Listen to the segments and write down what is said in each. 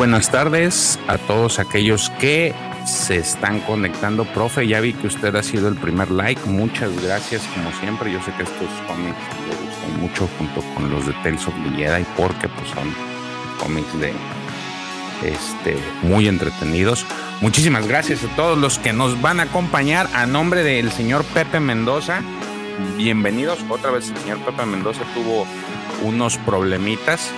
Buenas tardes a todos aquellos que se están conectando. Profe, ya vi que usted ha sido el primer like. Muchas gracias, como siempre. Yo sé que estos cómics le gustan mucho junto con los de Tales of the Jedi porque pues son cómics de este muy entretenidos. Muchísimas gracias a todos los que nos van a acompañar a nombre del señor Pepe Mendoza. Bienvenidos. Otra vez el señor Pepe Mendoza tuvo unos problemitas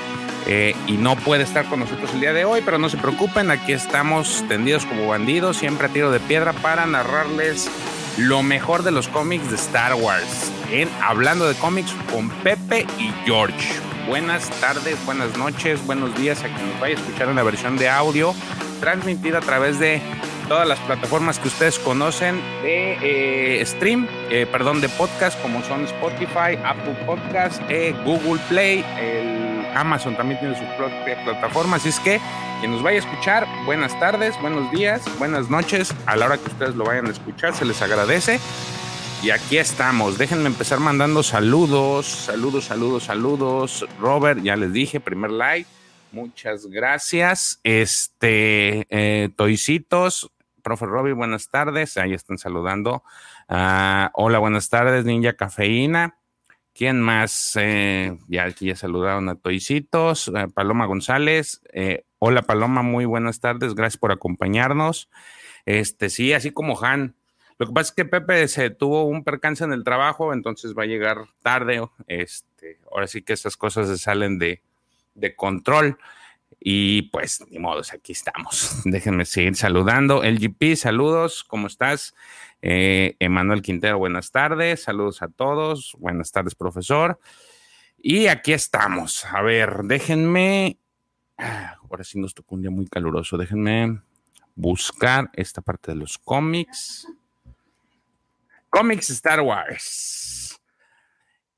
eh, y no puede estar con nosotros el día de hoy, pero no se preocupen, aquí estamos tendidos como bandidos, siempre a tiro de piedra para narrarles lo mejor de los cómics de Star Wars. En Hablando de cómics con Pepe y George. Buenas tardes, buenas noches, buenos días a quien nos vaya a escuchar en la versión de audio transmitida a través de todas las plataformas que ustedes conocen de eh, stream, eh, perdón, de podcast como son Spotify, Apple Podcast, Google Play, el Amazon también tiene su propia plataforma, así es que quien nos vaya a escuchar, buenas tardes, buenos días, buenas noches, a la hora que ustedes lo vayan a escuchar, se les agradece. Y aquí estamos, déjenme empezar mandando saludos, saludos, saludos, saludos. Robert, ya les dije, primer like, muchas gracias. Este, eh, Toicitos, profe Robbie, buenas tardes, ahí están saludando. Ah, hola, buenas tardes, Ninja Cafeína. ¿Quién más? Eh, ya aquí ya saludaron a Toicitos, Paloma González. Eh, hola Paloma, muy buenas tardes, gracias por acompañarnos. Este, sí, así como Han. Lo que pasa es que Pepe se tuvo un percance en el trabajo, entonces va a llegar tarde. Este, ahora sí que esas cosas se salen de, de control. Y pues, ni modo, aquí estamos. Déjenme seguir saludando. LGP, saludos, ¿cómo estás? Eh, Emanuel Quintero, buenas tardes, saludos a todos, buenas tardes, profesor. Y aquí estamos. A ver, déjenme, ah, ahora sí nos tocó un día muy caluroso, déjenme buscar esta parte de los cómics. Cómics Star Wars.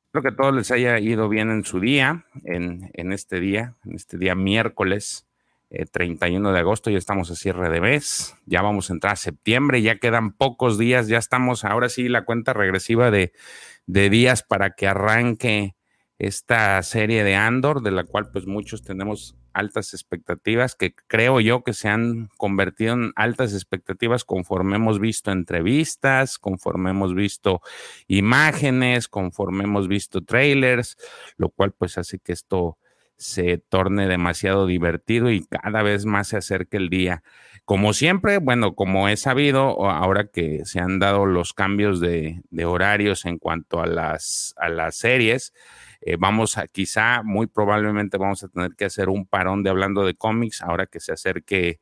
Espero que a todos les haya ido bien en su día, en, en este día, en este día miércoles. 31 eh, de agosto, ya estamos a cierre de mes, ya vamos a entrar a septiembre, ya quedan pocos días, ya estamos ahora sí la cuenta regresiva de, de días para que arranque esta serie de Andor, de la cual pues muchos tenemos altas expectativas, que creo yo que se han convertido en altas expectativas conforme hemos visto entrevistas, conforme hemos visto imágenes, conforme hemos visto trailers, lo cual pues hace que esto se torne demasiado divertido y cada vez más se acerque el día. Como siempre, bueno, como he sabido, ahora que se han dado los cambios de, horarios en cuanto a las, a las series, eh, vamos a quizá, muy probablemente vamos a tener que hacer un parón de hablando de cómics ahora que se acerque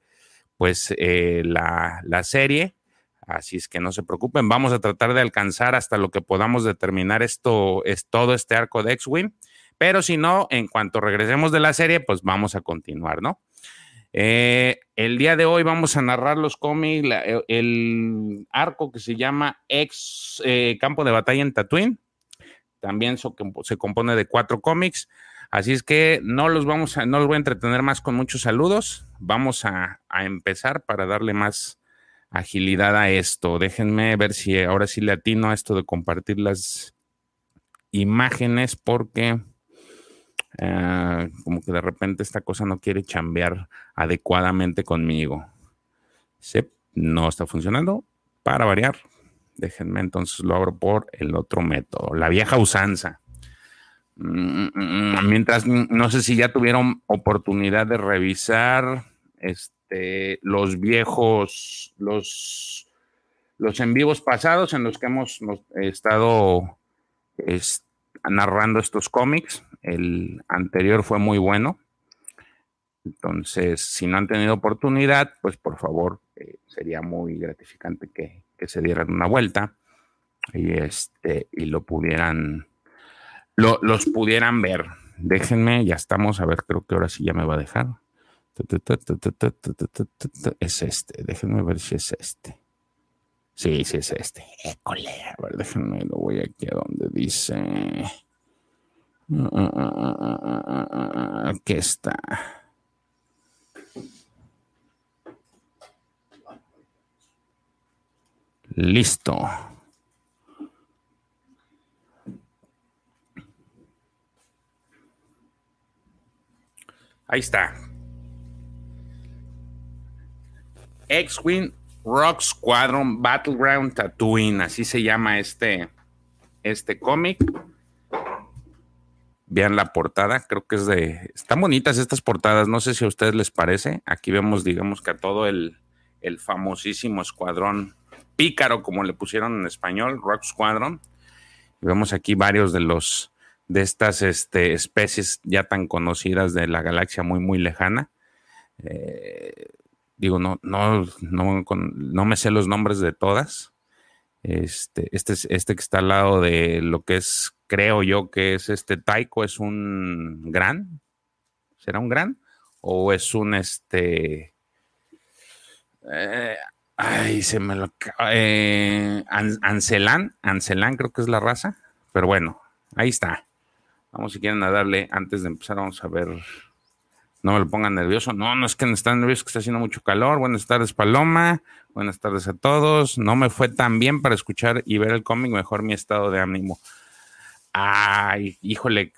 pues eh, la, la serie. Así es que no se preocupen, vamos a tratar de alcanzar hasta lo que podamos determinar esto, es todo este arco de X-Wing pero si no, en cuanto regresemos de la serie, pues vamos a continuar, ¿no? Eh, el día de hoy vamos a narrar los cómics, el arco que se llama Ex eh, Campo de Batalla en Tatooine. También se compone de cuatro cómics. Así es que no los vamos a, no los voy a entretener más con muchos saludos. Vamos a, a empezar para darle más agilidad a esto. Déjenme ver si ahora sí le atino a esto de compartir las imágenes porque Ah, como que de repente esta cosa no quiere chambear adecuadamente conmigo. No está funcionando. Para variar, déjenme entonces lo abro por el otro método, la vieja usanza. Mm, mm, mm, mientras, no sé si ya tuvieron oportunidad de revisar este, los viejos, los, los en vivos pasados en los que hemos estado este, narrando estos cómics. El anterior fue muy bueno. Entonces, si no han tenido oportunidad, pues por favor, eh, sería muy gratificante que, se dieran una vuelta y, este, y lo pudieran, los pudieran ver. Déjenme, ya estamos, a ver, creo que ahora sí ya me va a dejar. Es este, déjenme ver si es este. Sí, sí es este. École. A déjenme, lo voy aquí a donde dice. Aquí está. Listo. Ahí está. X-Wing Rock Squadron Battleground Tatooine, así se llama este, este cómic. Vean la portada, creo que es de... Están bonitas estas portadas, no sé si a ustedes les parece. Aquí vemos, digamos que a todo el, el famosísimo escuadrón pícaro, como le pusieron en español, Rock Squadron. Vemos aquí varios de los de estas este, especies ya tan conocidas de la galaxia muy, muy lejana. Eh, digo, no, no, no, no, me sé los nombres de todas. Este, este, este que está al lado de lo que es, creo yo que es este Taiko, es un gran. ¿Será un gran? ¿O es un este. Eh, ay, se me lo. Eh, Ancelán, Ancelán creo que es la raza. Pero bueno, ahí está. Vamos si quieren a darle, antes de empezar, vamos a ver. No me lo pongan nervioso. No, no es que están nerviosos, que está haciendo mucho calor. Buenas tardes, Paloma. Buenas tardes a todos. No me fue tan bien para escuchar y ver el cómic, mejor mi estado de ánimo. Ay, híjole,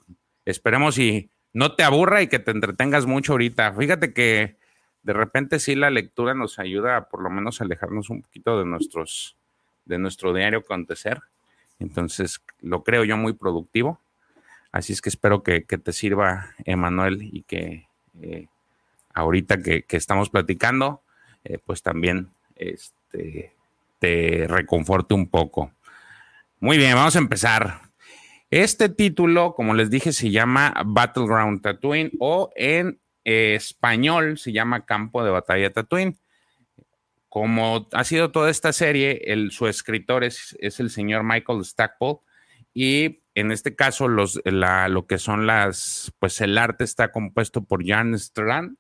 esperemos y no te aburra y que te entretengas mucho ahorita. Fíjate que de repente sí la lectura nos ayuda a por lo menos alejarnos un poquito de nuestros, de nuestro diario acontecer. Entonces, lo creo yo muy productivo. Así es que espero que, te sirva, Emanuel, y que eh, ahorita que, estamos platicando, eh, pues también este, te reconforte un poco. Muy bien, vamos a empezar. Este título, como les dije, se llama Battleground Tatooine o en español se llama Campo de Batalla Tatooine. Como ha sido toda esta serie, su escritor es, es el señor Michael Stackpole y en este caso, los, lo que son las, pues el arte está compuesto por Jan Strand,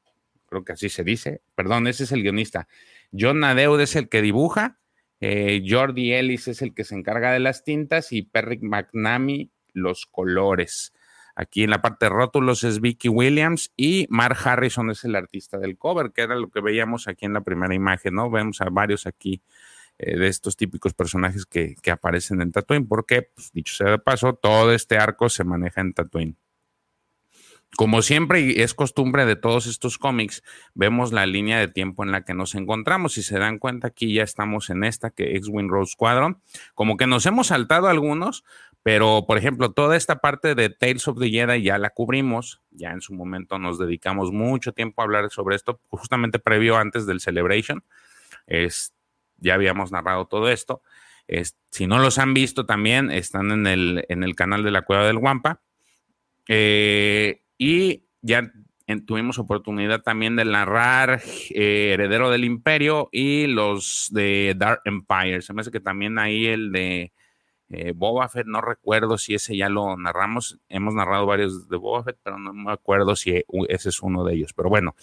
creo que así se dice, perdón, ese es el guionista. John Nadeud es el que dibuja, eh, Jordi Ellis es el que se encarga de las tintas y Perry McNamee los colores. Aquí en la parte de rótulos es Vicky Williams y Mark Harrison es el artista del cover, que era lo que veíamos aquí en la primera imagen, ¿no? Vemos a varios aquí eh, de estos típicos personajes que, aparecen en Tatooine, porque, pues, dicho sea de paso, todo este arco se maneja en Tatooine. Como siempre y es costumbre de todos estos cómics, vemos la línea de tiempo en la que nos encontramos. Si se dan cuenta, aquí ya estamos en esta que X-Wing Rose Squadron. Como que nos hemos saltado algunos, pero por ejemplo, toda esta parte de Tales of the Jedi ya la cubrimos. Ya en su momento nos dedicamos mucho tiempo a hablar sobre esto, justamente previo antes del Celebration. Este ya habíamos narrado todo esto. si no los han visto también, están en el, en el canal de la Cueva del Guampa. Eh, y ya tuvimos oportunidad también de narrar eh, Heredero del Imperio y los de Dark Empire. Se me hace que también ahí el de eh, Boba Fett, no recuerdo si ese ya lo narramos. Hemos narrado varios de Boba Fett, pero no me acuerdo si ese es uno de ellos. Pero bueno,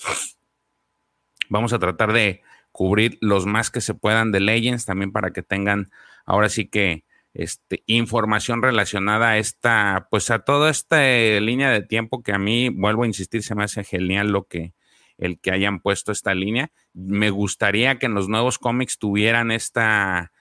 vamos a tratar de cubrir los más que se puedan de Legends, también para que tengan ahora sí que este, información relacionada a esta, pues a toda esta línea de tiempo que a mí, vuelvo a insistir, se me hace genial lo que, el que hayan puesto esta línea. Me gustaría que en los nuevos cómics tuvieran esta,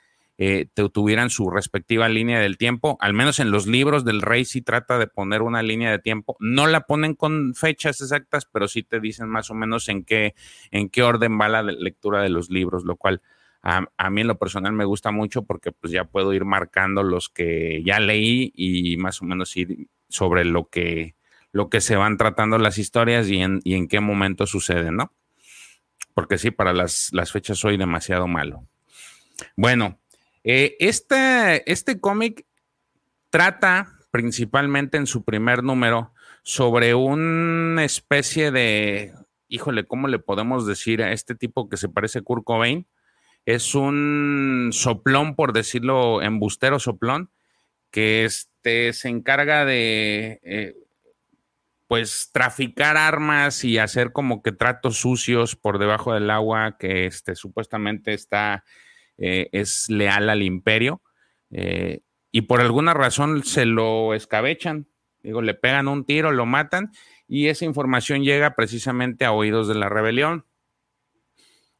eh, tuvieran su respectiva línea del tiempo. Al menos en los libros del rey sí trata de poner una línea de tiempo. No la ponen con fechas exactas, pero sí te dicen más o menos en qué, en qué orden va la lectura de los libros, lo cual a, mí en lo personal me gusta mucho porque pues ya puedo ir marcando los que ya leí y más o menos ir sobre lo que, lo que se van tratando las historias y en, y en qué momento suceden, ¿no? Porque sí, para las, las fechas soy demasiado malo. Bueno, eh, este, este cómic trata principalmente en su primer número sobre una especie de, híjole, ¿cómo le podemos decir a este tipo que se parece a Kurt Cobain? Es un soplón, por decirlo, embustero soplón, que este, se encarga de, eh, pues, traficar armas y hacer como que tratos sucios por debajo del agua, que este, supuestamente está eh, es leal al imperio eh, y por alguna razón se lo escabechan, digo, le pegan un tiro, lo matan y esa información llega precisamente a oídos de la rebelión.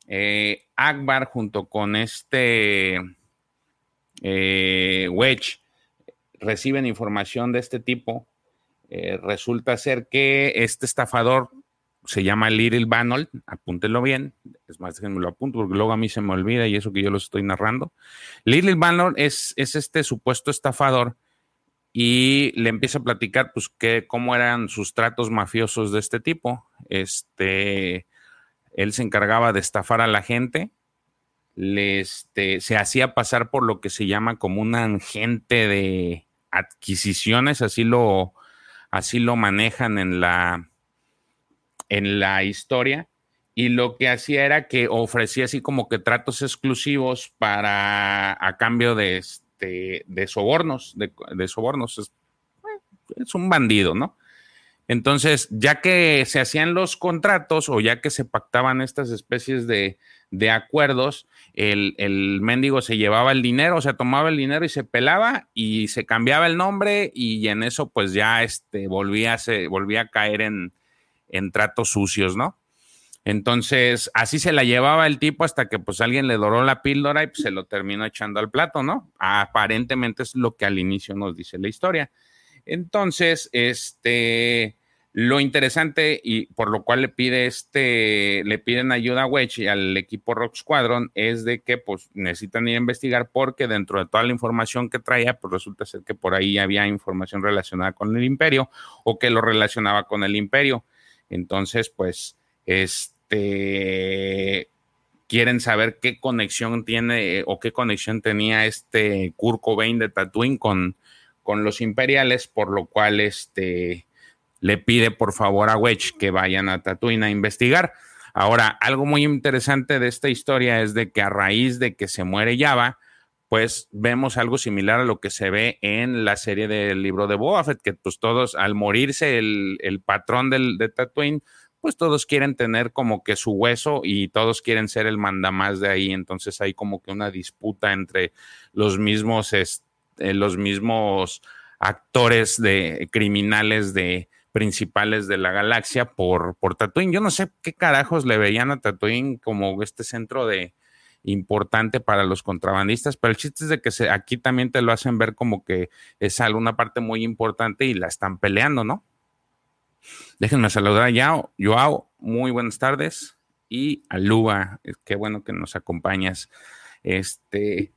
Eh, Akbar junto con este Wedge reciben información de este tipo. resulta ser que este estafador se llama Little Banold, apúntenlo bien, es más, déjenme lo apunto porque luego a mí se me olvida y eso que yo lo estoy narrando. Little Banold es, es este supuesto estafador y le empieza a platicar pues que cómo eran sus tratos mafiosos de este tipo. Este, él se encargaba de estafar a la gente, este, se hacía pasar por lo que se llama como un agente de adquisiciones, así lo, así lo manejan en la, en la historia. Y lo que hacía era que ofrecía así como que tratos exclusivos para a cambio de, este, de sobornos, de, sobornos. Es, es, un bandido, ¿no? Entonces, ya que se hacían los contratos o ya que se pactaban estas especies de, de acuerdos, el, el, mendigo se llevaba el dinero, o sea, tomaba el dinero y se pelaba y se cambiaba el nombre y en eso pues ya este, volvía, se, volvía a caer en, en tratos sucios, ¿no? Entonces, así se la llevaba el tipo hasta que pues alguien le doró la píldora y pues, se lo terminó echando al plato, ¿no? Aparentemente es lo que al inicio nos dice la historia. Entonces, este, lo interesante y por lo cual le pide este, le piden ayuda a Wedge y al equipo Rock Squadron es de que pues necesitan ir a investigar porque dentro de toda la información que traía, pues resulta ser que por ahí había información relacionada con el imperio o que lo relacionaba con el imperio. Entonces, pues este, quieren saber qué conexión tiene eh, o qué conexión tenía este Kurt Cobain de Tatooine con, con los imperiales, por lo cual este, le pide por favor a Wedge que vayan a Tatooine a investigar. Ahora, algo muy interesante de esta historia es de que a raíz de que se muere Java, pues vemos algo similar a lo que se ve en la serie del libro de Boba Fett, que pues todos al morirse el, el patrón del, de Tatooine, pues todos quieren tener como que su hueso y todos quieren ser el mandamás de ahí. Entonces hay como que una disputa entre los mismos, eh, los mismos actores de criminales de principales de la galaxia por, por Tatooine. Yo no sé qué carajos le veían a Tatooine como este centro de importante para los contrabandistas, pero el chiste es de que aquí también te lo hacen ver como que es alguna parte muy importante y la están peleando, ¿no? Déjenme saludar a. Joao, muy buenas tardes. Y a Luba, qué bueno que nos acompañas. Este,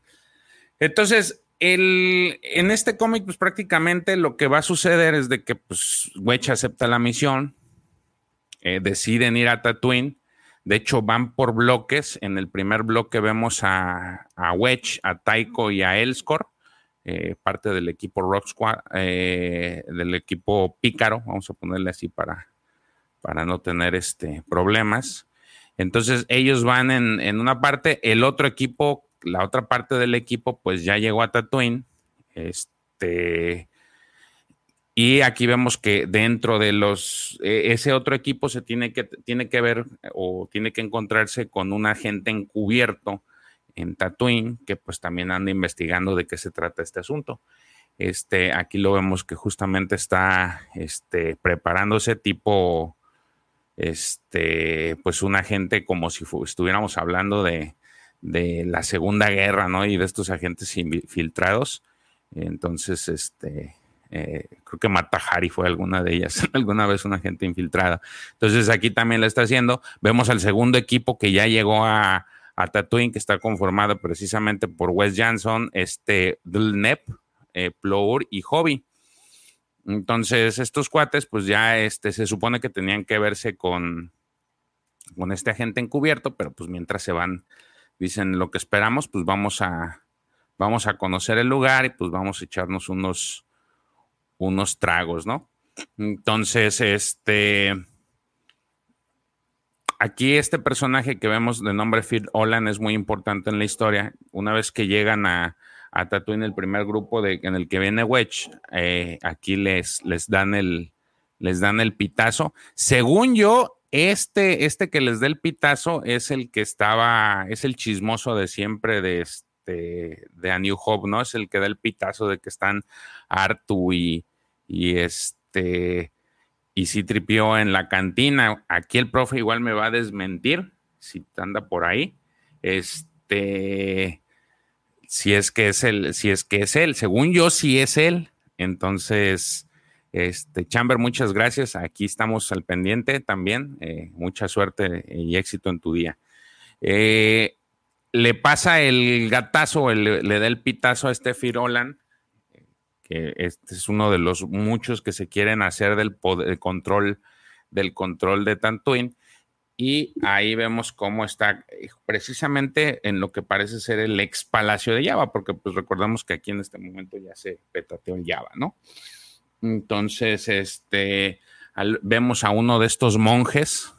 entonces, el, en este cómic, pues prácticamente lo que va a suceder es de que, pues, acepta la misión, eh, deciden ir a Tatooine. De hecho, van por bloques. En el primer bloque vemos a, a Wedge, a Taiko y a Elskor. Eh, parte del equipo Rock Squad, eh, del equipo Pícaro, vamos a ponerle así para, para no tener este, problemas. Entonces ellos van en, en, una parte, el otro equipo, la otra parte del equipo, pues ya llegó a Tatooine. Este, y aquí vemos que dentro de los, e, ese otro equipo se tiene que, tiene que ver o tiene que encontrarse con un agente encubierto en Tatooine, que pues también anda investigando de qué se trata este asunto. Este, aquí lo vemos que justamente está este, preparándose tipo, este, pues un agente como si estuviéramos hablando de, de, la Segunda Guerra, ¿no? Y de estos agentes infiltrados. Entonces, este, eh, creo que Mata Hari fue alguna de ellas, alguna vez una agente infiltrada. Entonces, aquí también la está haciendo. Vemos al segundo equipo que ya llegó a, a Tatooine, que está conformado precisamente por Wes Jansson, este Dulnep, eh, Plour y Hobby. Entonces, estos cuates, pues ya este, se supone que tenían que verse con, con este agente encubierto, pero pues mientras se van, dicen lo que esperamos, pues vamos a, vamos a conocer el lugar y pues vamos a echarnos unos, unos tragos, ¿no? Entonces, este, aquí este personaje que vemos de nombre Phil Olan es muy importante en la historia. Una vez que llegan a, a Tatooine, el primer grupo de, en el que viene Wedge, eh, aquí les, les, dan el, les dan el pitazo. Según yo, este, este que les da el pitazo es el que estaba, es el chismoso de siempre de este, de A New Hope, ¿no? Es el que da el pitazo de que están Artu y, y este y si tripió en la cantina. Aquí el profe igual me va a desmentir si anda por ahí. Este, si es que es él, si es que es según yo, sí es él. Entonces, Este, Chamber, muchas gracias. Aquí estamos al pendiente también. Eh, mucha suerte y éxito en tu día. Eh, le pasa el gatazo, le da el pitazo a este Firolan, que este es uno de los muchos que se quieren hacer del control, del control de Tantuin. Y ahí vemos cómo está eh, precisamente en lo que parece ser el ex palacio de Java, porque pues recordamos que aquí en este momento ya se petateó el Java, ¿no? Entonces, este, vemos a uno de estos monjes,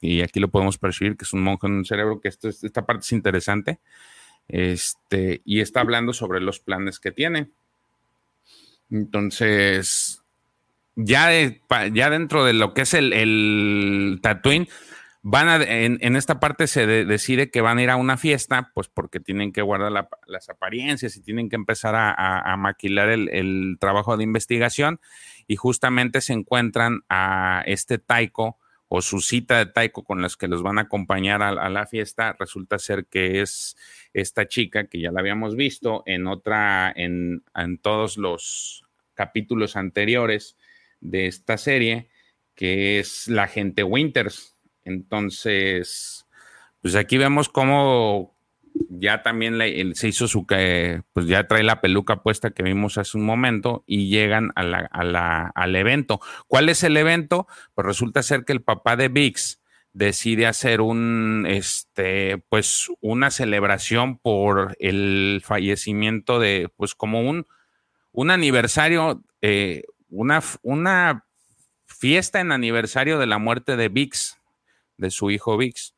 y aquí lo podemos percibir, que es un monje en un cerebro, que esto, esta parte es interesante, este, y está hablando sobre los planes que tiene. Entonces, ya, ya dentro de lo que es el, el Tatooine, van a, en, esta parte se decide que van a ir a una fiesta, pues porque tienen que guardar las apariencias y tienen que empezar a, maquilar el, trabajo de investigación. Y justamente se encuentran a este Taiko o su cita de Taiko con las que los van a acompañar a, la fiesta, resulta ser que es esta chica que ya la habíamos visto en otra, en, en todos los capítulos anteriores de esta serie, que es la gente Winters entonces, pues aquí vemos cómo ya también se hizo su que, pues ya trae la peluca puesta que vimos hace un momento y llegan a al evento. ¿Cuál es el evento? Pues resulta ser que el papá de Vix decide hacer un, este, pues una celebración por el fallecimiento de, pues como un, un aniversario, eh, una, una fiesta en aniversario de la muerte de Vix de su hijo Vix.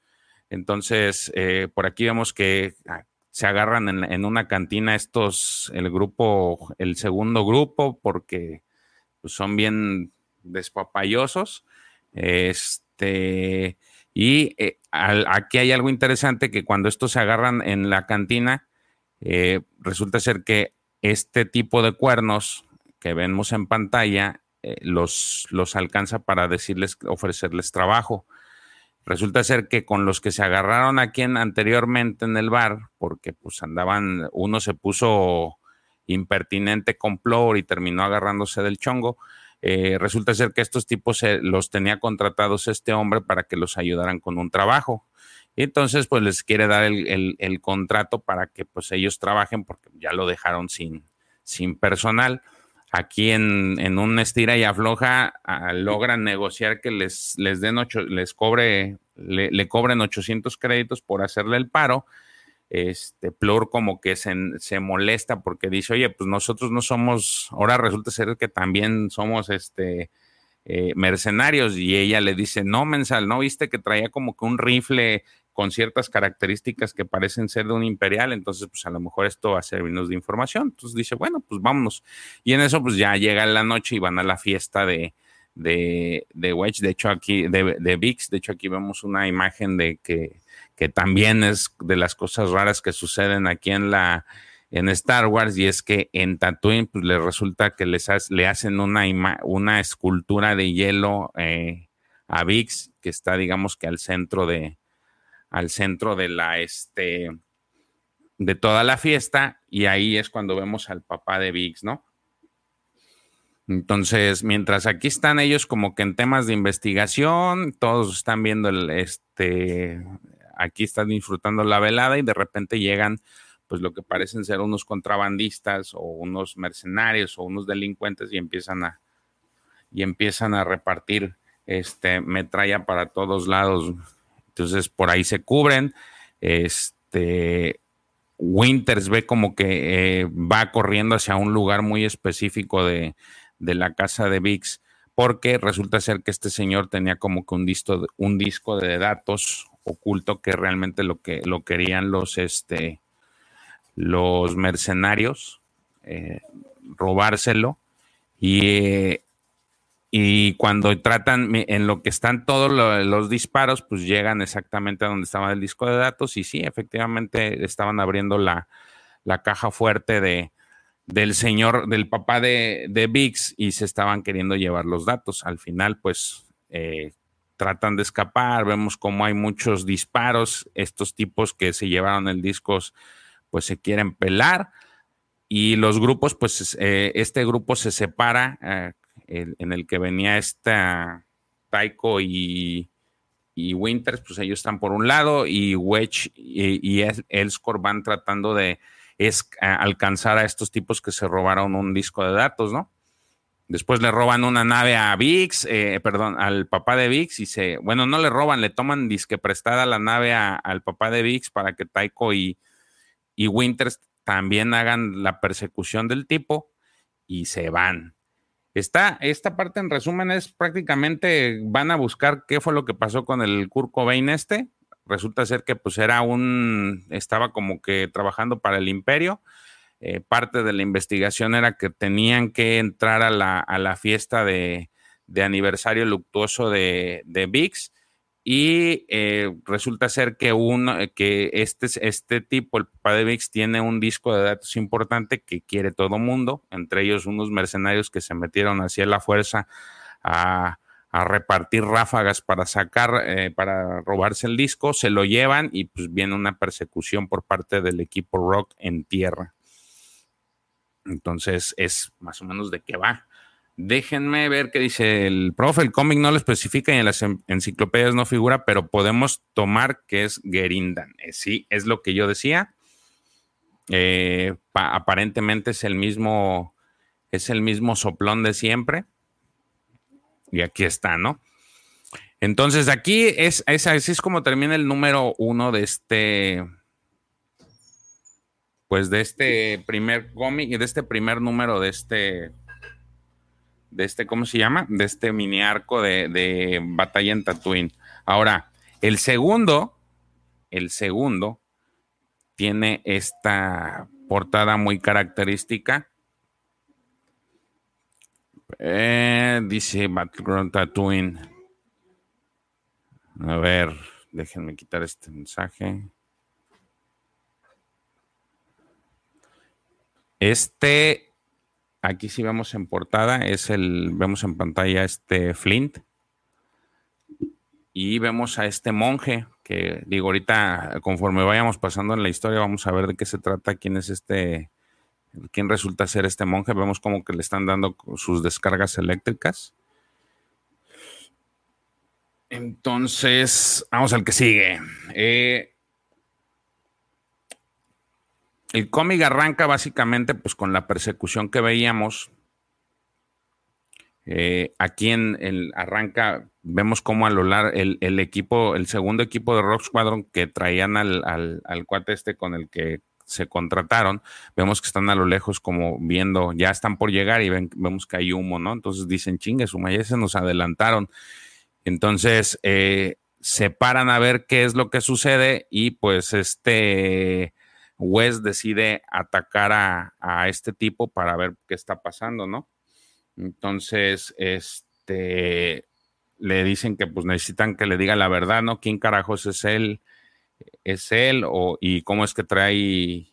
Entonces, eh, por aquí vemos que ah, se agarran en, una cantina estos, el grupo, el segundo grupo, porque pues, son bien despapayosos. Este, y eh, aquí hay algo interesante que cuando estos se agarran en la cantina, resulta ser que este tipo de cuernos que vemos en pantalla los, los alcanza para decirles, ofrecerles trabajo. Resulta ser que con los que se agarraron aquí anteriormente en el bar, porque pues andaban, uno se puso impertinente con Plor y terminó agarrándose del chongo. Eh, resulta ser que estos tipos los tenía contratados este hombre para que los ayudaran con un trabajo. Y entonces, pues les quiere dar el, contrato para que pues ellos trabajen porque ya lo dejaron sin, sin personal aquí en, en un estira y afloja ah, logran negociar que les, les den ocho, les cobre, le, cobren 800 créditos por hacerle el paro. Este Plur como que se, se, molesta porque dice, oye, pues nosotros no somos, ahora resulta ser que también somos este eh, mercenarios y ella le dice, no, mensal, ¿no viste que traía como que un rifle con ciertas características que parecen ser de un imperial, entonces pues a lo mejor esto va a servirnos de información. Entonces dice, bueno, pues vámonos. Y en eso pues ya llega la noche y van a la fiesta de, de, de Wedge, de hecho aquí, de, de VIX, de hecho aquí vemos una imagen de que, que también es de las cosas raras que suceden aquí en la en Star Wars y es que en Tatooine pues le resulta que les le hacen una, una escultura de hielo eh, a VIX que está digamos que al centro de, al centro de la, este, de toda la fiesta y ahí es cuando vemos al papá de Biggs, ¿no? Entonces, mientras aquí están ellos como que en temas de investigación, todos están viendo el, este, aquí están disfrutando la velada y de repente llegan pues lo que parecen ser unos contrabandistas o unos mercenarios o unos delincuentes y empiezan a y empiezan a repartir este metralla para todos lados. Entonces por ahí se cubren. Este Winters ve como que eh, va corriendo hacia un lugar muy específico de, la casa de VIX, porque resulta ser que este señor tenía como que un disco, un disco de datos oculto que realmente lo que lo querían los este los mercenarios eh, robárselo y eh, y cuando tratan, en lo que están todos los disparos, pues llegan exactamente a donde estaba el disco de datos y sí, efectivamente estaban abriendo la, caja fuerte de, del señor, del papá de, de Vix y se estaban queriendo llevar los datos. Al final, pues eh, tratan de escapar, vemos cómo hay muchos disparos, estos tipos que se llevaron el disco, pues se quieren pelar y los grupos, pues eh, este grupo se separa. Eh, en el que venía esta Taiko y, y, Winters, pues ellos están por un lado y Wedge y, y Elscore van tratando de alcanzar a estos tipos que se robaron un disco de datos, ¿no? Después le roban una nave a Vix, eh, perdón, al papá de Vix y se, bueno, no le roban, le toman disque prestada la nave al papá de Vix para que Taiko y, y Winters también hagan la persecución del tipo y se van. Esta, esta parte en resumen es prácticamente van a buscar qué fue lo que pasó con el Kurt Cobain este. Resulta ser que pues era un, estaba como que trabajando para el imperio. Eh, parte de la investigación era que tenían que entrar a la, fiesta de, aniversario luctuoso de, de VIX y eh, resulta ser que, uno, que este, este tipo, el papá tiene un disco de datos importante que quiere todo mundo, entre ellos unos mercenarios que se metieron hacia la fuerza a, repartir ráfagas para sacar, eh, para robarse el disco, se lo llevan y pues viene una persecución por parte del equipo Rock en tierra. Entonces es más o menos de qué va. Déjenme ver qué dice el profe. El cómic no lo especifica y en las enciclopedias no figura, pero podemos tomar que es Gerindan. Eh, sí, es lo que yo decía. Eh, aparentemente es el mismo, es el mismo soplón de siempre. Y aquí está, ¿no? Entonces, aquí es, es así es como termina el número uno de este, pues de este primer cómic y de este primer número de este de este, ¿cómo se llama? De este mini arco de, batalla en Tatooine. Ahora, el segundo, el segundo, tiene esta portada muy característica. Eh, dice Battleground Tatooine. A ver, déjenme quitar este mensaje. Este Aquí sí vemos en portada, es el, vemos en pantalla este Flint. Y vemos a este monje, que digo, ahorita conforme vayamos pasando en la historia, vamos a ver de qué se trata, quién es este, quién resulta ser este monje. Vemos como que le están dando sus descargas eléctricas. Entonces, vamos al que sigue. Eh, el cómic arranca básicamente pues con la persecución que veíamos. Eh, aquí en el arranca, vemos cómo a lo largo el, equipo, el segundo equipo de Rock Squadron que traían al, al, cuate este con el que se contrataron, vemos que están a lo lejos como viendo, ya están por llegar y vemos que hay humo, ¿no? Entonces dicen, chingue, su se nos adelantaron. Entonces eh, se paran a ver qué es lo que sucede y pues este Wes decide atacar a, este tipo para ver qué está pasando, ¿no? Entonces, este, le dicen que pues necesitan que le diga la verdad, ¿no? ¿Quién carajos es él? ¿Es él? O, ¿Y cómo es que trae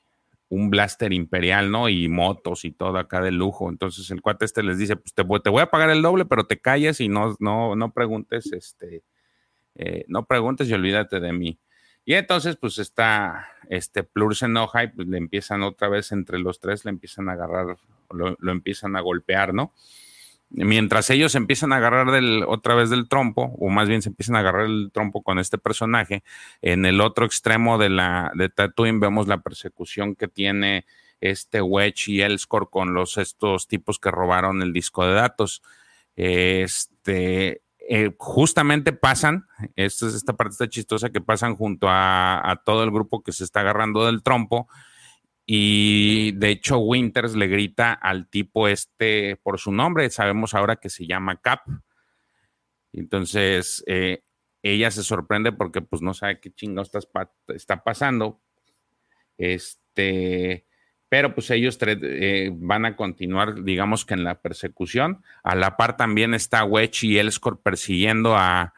un blaster imperial, ¿no? Y motos y todo acá de lujo. Entonces el cuate este les dice, pues te, voy a pagar el doble, pero te calles y no, no, no preguntes, este, eh, no preguntes y olvídate de mí. Y entonces, pues está este Plur se enoja y pues le empiezan otra vez entre los tres, le empiezan a agarrar, lo, empiezan a golpear, ¿no? Mientras ellos empiezan a agarrar del, otra vez del trompo, o más bien se empiezan a agarrar el trompo con este personaje, en el otro extremo de la de Tatooine vemos la persecución que tiene este Wedge y Elscore con los estos tipos que robaron el disco de datos. Este, eh, justamente pasan, esta, esta parte está chistosa, que pasan junto a, todo el grupo que se está agarrando del trompo. Y de hecho, Winters le grita al tipo este por su nombre. Sabemos ahora que se llama Cap. Entonces, eh, ella se sorprende porque pues no sabe qué chingados está pasando. Este, pero pues ellos eh, van a continuar, digamos que en la persecución. A la par también está Wedge y Elscore persiguiendo a,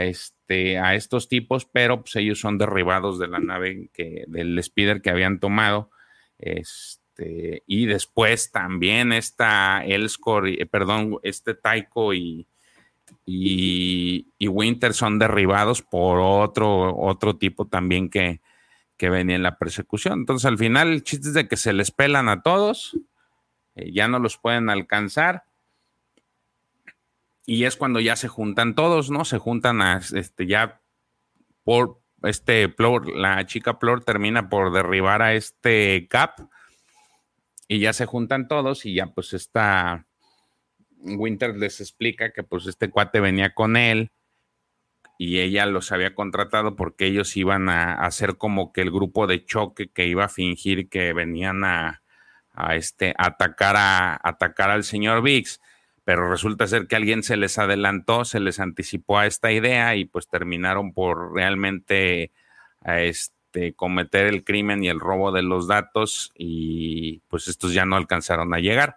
este, a estos tipos, pero pues ellos son derribados de la nave del speeder que habían tomado. Este, y después también está Elscore, eh, perdón, este Taiko y, y, y, Winter son derribados por otro, otro tipo también que, que venía en la persecución. Entonces, al final, el chiste es de que se les pelan a todos, eh, ya no los pueden alcanzar. y es cuando ya se juntan todos, ¿no? Se juntan a, este, ya por, este Plor, la chica Plor termina por derribar a este Cap y ya se juntan todos y ya pues esta Winter les explica que pues este cuate venía con él y ella los había contratado porque ellos iban a, hacer como que el grupo de choque que iba a fingir que venían a, a este, atacar, a, atacar al señor Biggs, pero resulta ser que alguien se les adelantó, se les anticipó a esta idea y pues terminaron por realmente este, cometer el crimen y el robo de los datos y pues estos ya no alcanzaron a llegar.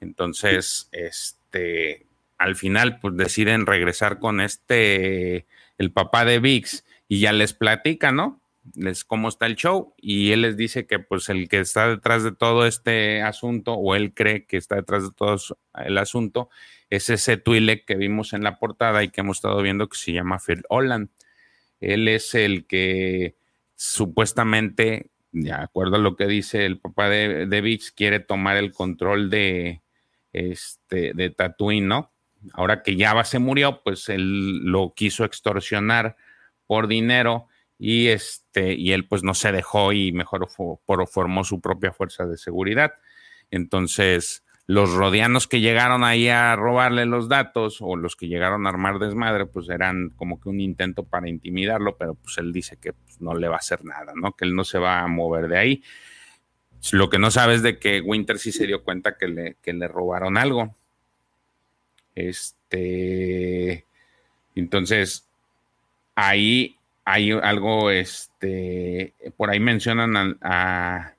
Entonces, este, al final pues deciden regresar con este, el papá de Vix y ya les platica, ¿no? les cómo está el show y él les dice que pues el que está detrás de todo este asunto o él cree que está detrás de todo el asunto es ese Twi'lek que vimos en la portada y que hemos estado viendo que se llama Phil Holland. Él es el que supuestamente, de acuerdo a lo que dice el papá de, de quiere tomar el control de, este, de Tatooine, ¿no? Ahora que Java se murió, pues él lo quiso extorsionar por dinero y este y él pues no se dejó y mejor formó su propia fuerza de seguridad. Entonces, los rodianos que llegaron ahí a robarle los datos o los que llegaron a armar desmadre, pues eran como que un intento para intimidarlo, pero pues él dice que pues, no le va a hacer nada, ¿no? Que él no se va a mover de ahí. Lo que no sabe es de que Winter sí se dio cuenta que le, que le robaron algo. Este. Entonces, ahí hay algo, este, por ahí mencionan a,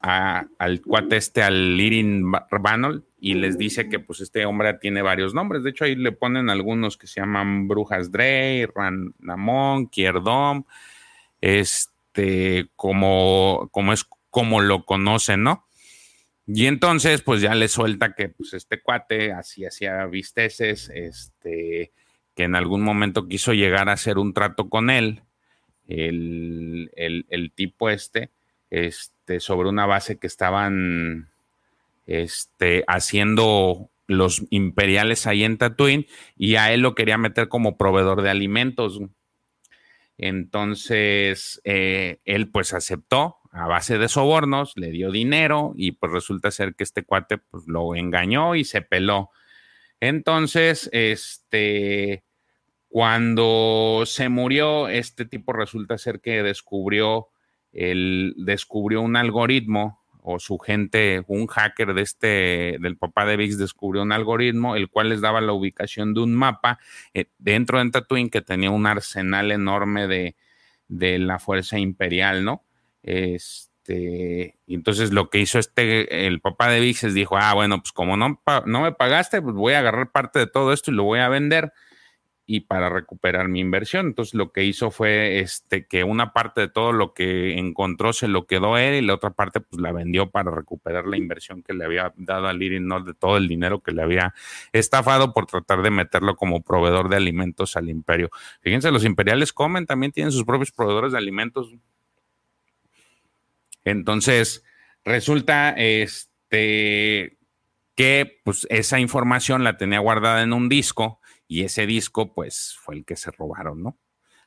al cuate este, al Lirin Banol, y les dice que pues este hombre tiene varios nombres. De hecho, ahí le ponen algunos que se llaman Brujas Drey, Ranamón, Kierdom, este, como, como es como lo conocen, ¿no? Y entonces, pues ya le suelta que pues este cuate así hacía visteces, este, que en algún momento quiso llegar a hacer un trato con él, el, tipo este, este, sobre una base que estaban este, haciendo los imperiales ahí en Tatooine y a él lo quería meter como proveedor de alimentos. Entonces, eh, él pues aceptó a base de sobornos, le dio dinero y pues resulta ser que este cuate pues lo engañó y se peló. Entonces, este, cuando se murió, este tipo resulta ser que descubrió, el, descubrió un algoritmo o su gente, un hacker de este, del papá de Vix descubrió un algoritmo, el cual les daba la ubicación de un mapa eh, dentro de Tatooine que tenía un arsenal enorme de, de la fuerza imperial, ¿no? Este, entonces lo que hizo este, el papá de Vix es dijo, ah, bueno, pues como no, no me pagaste, pues voy a agarrar parte de todo esto y lo voy a vender y para recuperar mi inversión. Entonces lo que hizo fue este, que una parte de todo lo que encontró se lo quedó él y la otra parte pues la vendió para recuperar la inversión que le había dado a Lirinor de todo el dinero que le había estafado por tratar de meterlo como proveedor de alimentos al imperio. Fíjense, los imperiales comen, también tienen sus propios proveedores de alimentos. Entonces, resulta este que pues esa información la tenía guardada en un disco y ese disco, pues, fue el que se robaron, ¿no?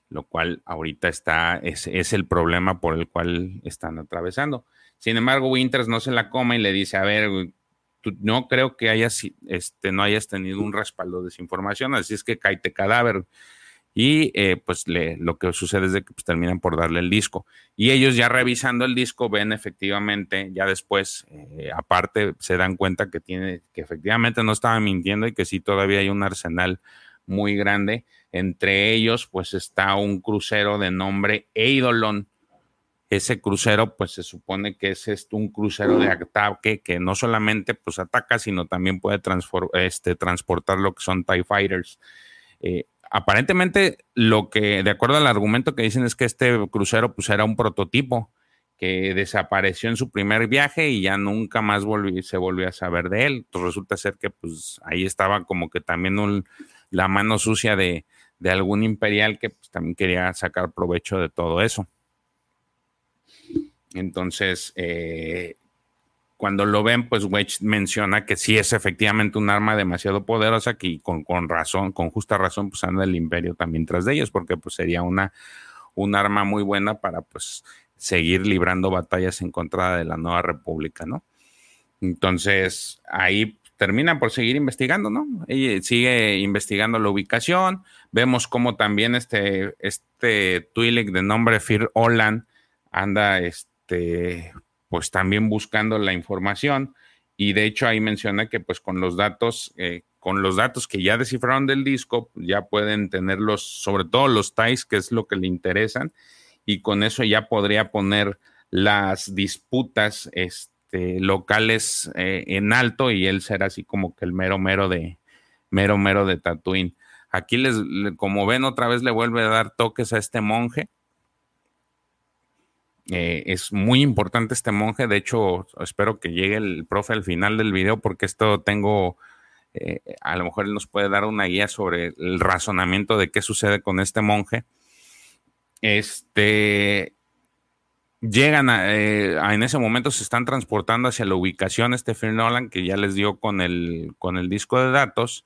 Lo cual ahorita está, es, es el problema por el cual están atravesando. Sin embargo, Winters no se la come y le dice, a ver, no creo que hayas, este, no hayas tenido un respaldo de esa información, así es que caite cadáver. Y eh, pues lo que sucede es que pues, terminan por darle el disco. Y ellos ya revisando el disco ven efectivamente, ya después, eh, aparte, se dan cuenta que tiene, que efectivamente no estaba mintiendo y que sí todavía hay un arsenal muy grande. Entre ellos, pues está un crucero de nombre Eidolon. Ese crucero, pues se supone que es un crucero de ataque que no solamente pues ataca, sino también puede este, transportar lo que son TIE Fighters. Eh, aparentemente lo que, de acuerdo al argumento que dicen es que este crucero pues era un prototipo que desapareció en su primer viaje y ya nunca más se volvió a saber de él. Entonces resulta ser que pues ahí estaba como que también la mano sucia de, algún imperial que pues, también quería sacar provecho de todo eso. Entonces, eh, cuando lo ven, pues Wedge menciona que sí es efectivamente un arma demasiado poderosa que con, con razón, con justa razón, pues anda el imperio también tras de ellos, porque pues sería una, un arma muy buena para pues seguir librando batallas en contra de la nueva república, ¿no? Entonces, ahí termina por seguir investigando, ¿no? Ella sigue investigando la ubicación. Vemos cómo también este, este Twi'lek de nombre Fir Olan anda, este, pues también buscando la información. Y de hecho ahí menciona que pues con los datos, eh, con los datos que ya descifraron del disco, ya pueden tenerlos, sobre todo los TIEs, que es lo que le interesan, y con eso ya podría poner las disputas, este, locales eh, en alto y él será así como que el mero mero de mero mero de Tatooine. Aquí les, como ven, otra vez le vuelve a dar toques a este monje. Eh, es muy importante este monje. De hecho, espero que llegue el profe al final del video porque esto tengo, eh, a lo mejor él nos puede dar una guía sobre el razonamiento de qué sucede con este monje. Este, llegan eh, a, en ese momento se están transportando hacia la ubicación Stephen Nolan que ya les dio con el, con el disco de datos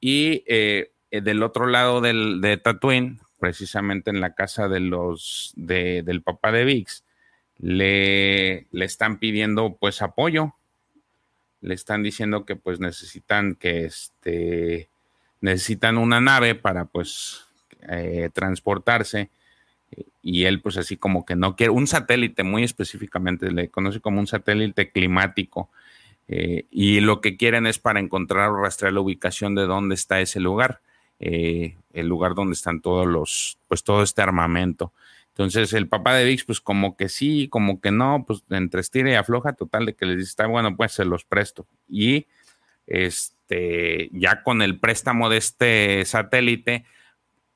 y eh, eh, del otro lado del, de Tatooine, precisamente en la casa de los del papá de Vix, le, le están pidiendo pues apoyo, le están diciendo que pues necesitan que este necesitan una nave para pues transportarse. Y él pues así como que no quiere, un satélite muy específicamente, le conoce como un satélite climático, eh, y lo que quieren es para encontrar o rastrear la ubicación de dónde está ese lugar, eh, el lugar donde están todos los, pues todo este armamento. Entonces el papá de Vix, pues como que sí, como que no, pues entre estira y afloja, total de que les dice, está bueno, pues se los presto. Y este, ya con el préstamo de este satélite,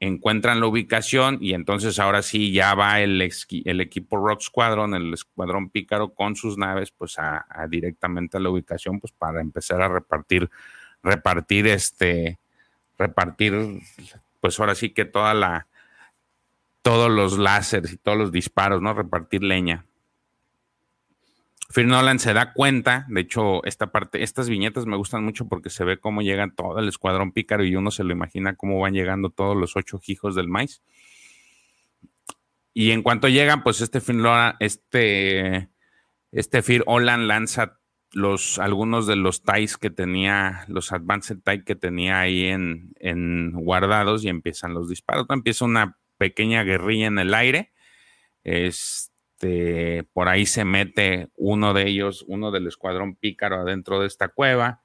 encuentran la ubicación y entonces ahora sí ya va el, el equipo Rock Squadron, el escuadrón Pícaro con sus naves, pues a, directamente a la ubicación, pues para empezar a repartir, repartir este, repartir, pues ahora sí que toda la, todos los láseres y todos los disparos, ¿no? Repartir leña. Phil Nolan se da cuenta, de hecho, esta parte, estas viñetas me gustan mucho porque se ve cómo llegan todo el escuadrón pícaro y uno se lo imagina cómo van llegando todos los ocho hijos del maíz. Y en cuanto llegan, pues este Phil este, este lanza los, algunos de los TIEs que tenía, los Advanced TIE que tenía ahí en, en guardados y empiezan los disparos. Empieza una pequeña guerrilla en el aire. Este por ahí se mete uno de ellos, uno del escuadrón pícaro adentro de esta cueva.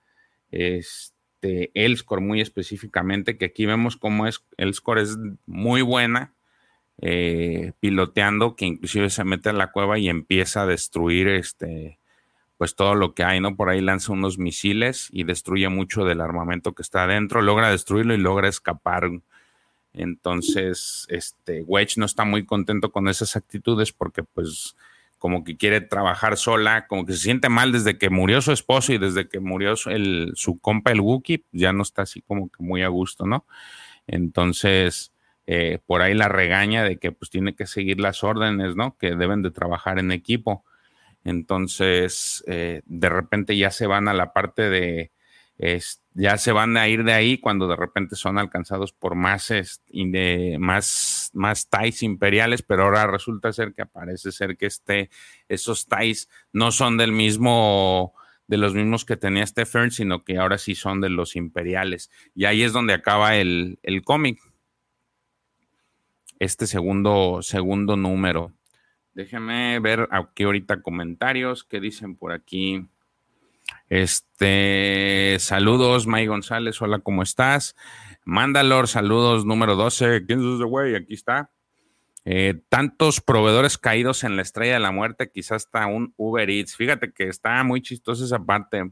Este, Elscore muy específicamente, que aquí vemos cómo es, Elscore es muy buena eh, piloteando, que inclusive se mete a la cueva y empieza a destruir este, pues todo lo que hay, ¿no? Por ahí lanza unos misiles y destruye mucho del armamento que está adentro, logra destruirlo y logra escapar entonces, este, Wedge no está muy contento con esas actitudes porque pues como que quiere trabajar sola, como que se siente mal desde que murió su esposo y desde que murió su compa el Wookiee, ya no está así como que muy a gusto, ¿no? Entonces, eh, por ahí la regaña de que pues tiene que seguir las órdenes, ¿no? Que deben de trabajar en equipo. Entonces, eh, de repente ya se van a la parte de, ya se van a ir de ahí cuando de repente son alcanzados por más, más, más TIEs imperiales, pero ahora resulta ser que aparece ser que este, esos TIEs no son del mismo de los mismos que tenía Stephen, sino que ahora sí son de los imperiales. Y ahí es donde acaba el, el cómic. Este segundo, segundo número. Déjenme ver aquí ahorita comentarios que dicen por aquí. Este, saludos, May González, hola, ¿cómo estás? Mandalor, saludos, número 12. ¿Quién es ese güey? Aquí está. Eh, tantos proveedores caídos en la estrella de la muerte, quizás hasta un Uber Eats. Fíjate que está muy chistosa esa parte,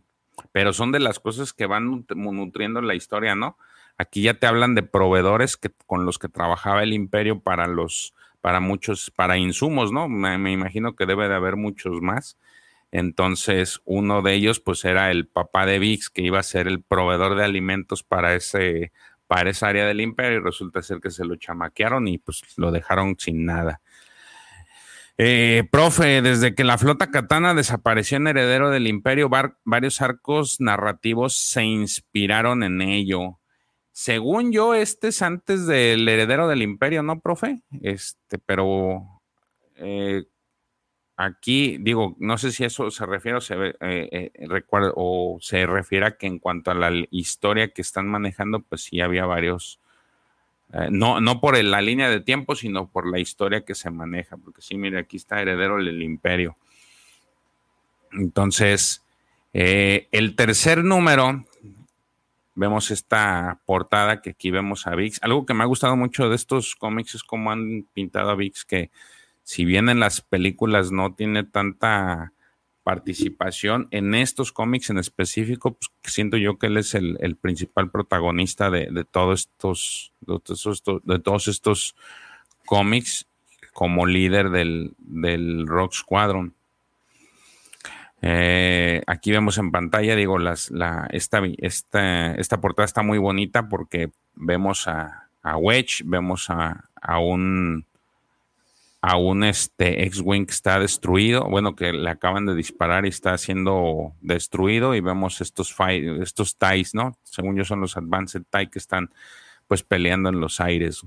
pero son de las cosas que van nutriendo la historia, ¿no? Aquí ya te hablan de proveedores que, con los que trabajaba el imperio para los, para muchos, para insumos, ¿no? Me, imagino que debe de haber muchos más. Entonces, uno de ellos, pues, era el papá de Vix, que iba a ser el proveedor de alimentos para ese, para esa área del imperio, y resulta ser que se lo chamaquearon y pues lo dejaron sin nada. Eh, profe, desde que la flota katana desapareció en Heredero del Imperio, varios arcos narrativos se inspiraron en ello. Según yo, este es antes del Heredero del Imperio, ¿no, profe? Este, pero eh, aquí digo, no sé si eso se refiere o se, eh, o se refiere a que en cuanto a la historia que están manejando, pues sí había varios eh, no, no por la línea de tiempo, sino por la historia que se maneja. Porque sí, mire, aquí está Heredero del Imperio. Entonces, eh, el tercer número, vemos esta portada que aquí vemos a Vix. Algo que me ha gustado mucho de estos cómics es cómo han pintado a Vix, que si bien en las películas no tiene tanta participación en estos cómics en específico, pues, siento yo que él es el, principal protagonista de, todos estos, de, todos estos cómics como líder del, Rock Squadron. Eh, aquí vemos en pantalla, digo, las, la, esta, esta, portada está muy bonita porque vemos a, Wedge, vemos a, a un a un este X-Wing que está destruido, bueno, que le acaban de disparar y está siendo destruido y vemos estos, estos TIEs, ¿no? Según yo son los Advanced TIE que están pues peleando en los aires.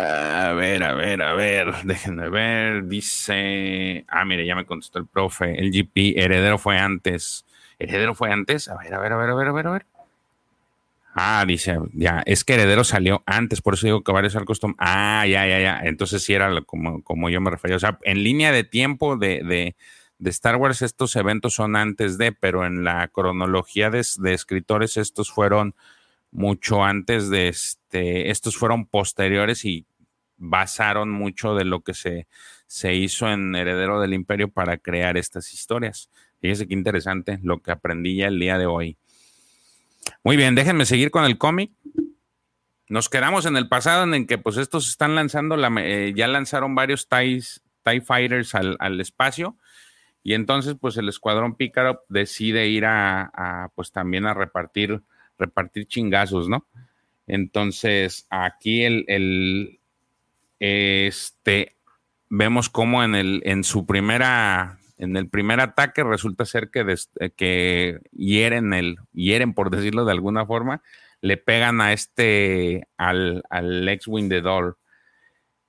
A ver, a ver, a ver, déjenme ver, dice, ah, mire, ya me contestó el profe, el GP, heredero fue antes, heredero fue antes, a ver, a ver, a ver, a ver, a ver, a ver. Ah, dice, ya, es que Heredero salió antes, por eso digo que varios arcos. Ah, ya, ya, ya. Entonces sí era como, como yo me refería. O sea, en línea de tiempo de, de, de Star Wars, estos eventos son antes de, pero en la cronología de, de, escritores, estos fueron mucho antes de este, estos fueron posteriores y basaron mucho de lo que se, se hizo en Heredero del Imperio para crear estas historias. Fíjense qué interesante lo que aprendí ya el día de hoy. Muy bien, déjenme seguir con el cómic. Nos quedamos en el pasado en el que pues estos están lanzando, la, eh, ya lanzaron varios TIE, Fighters al, espacio y entonces pues el escuadrón Pícaro decide ir a, pues también a repartir, repartir chingazos, ¿no? Entonces aquí el este, vemos como en, el, en su primera en el primer ataque resulta ser que, eh, que hieren, el, hieren, por decirlo de alguna forma, le pegan a este, al, al ex Windedor.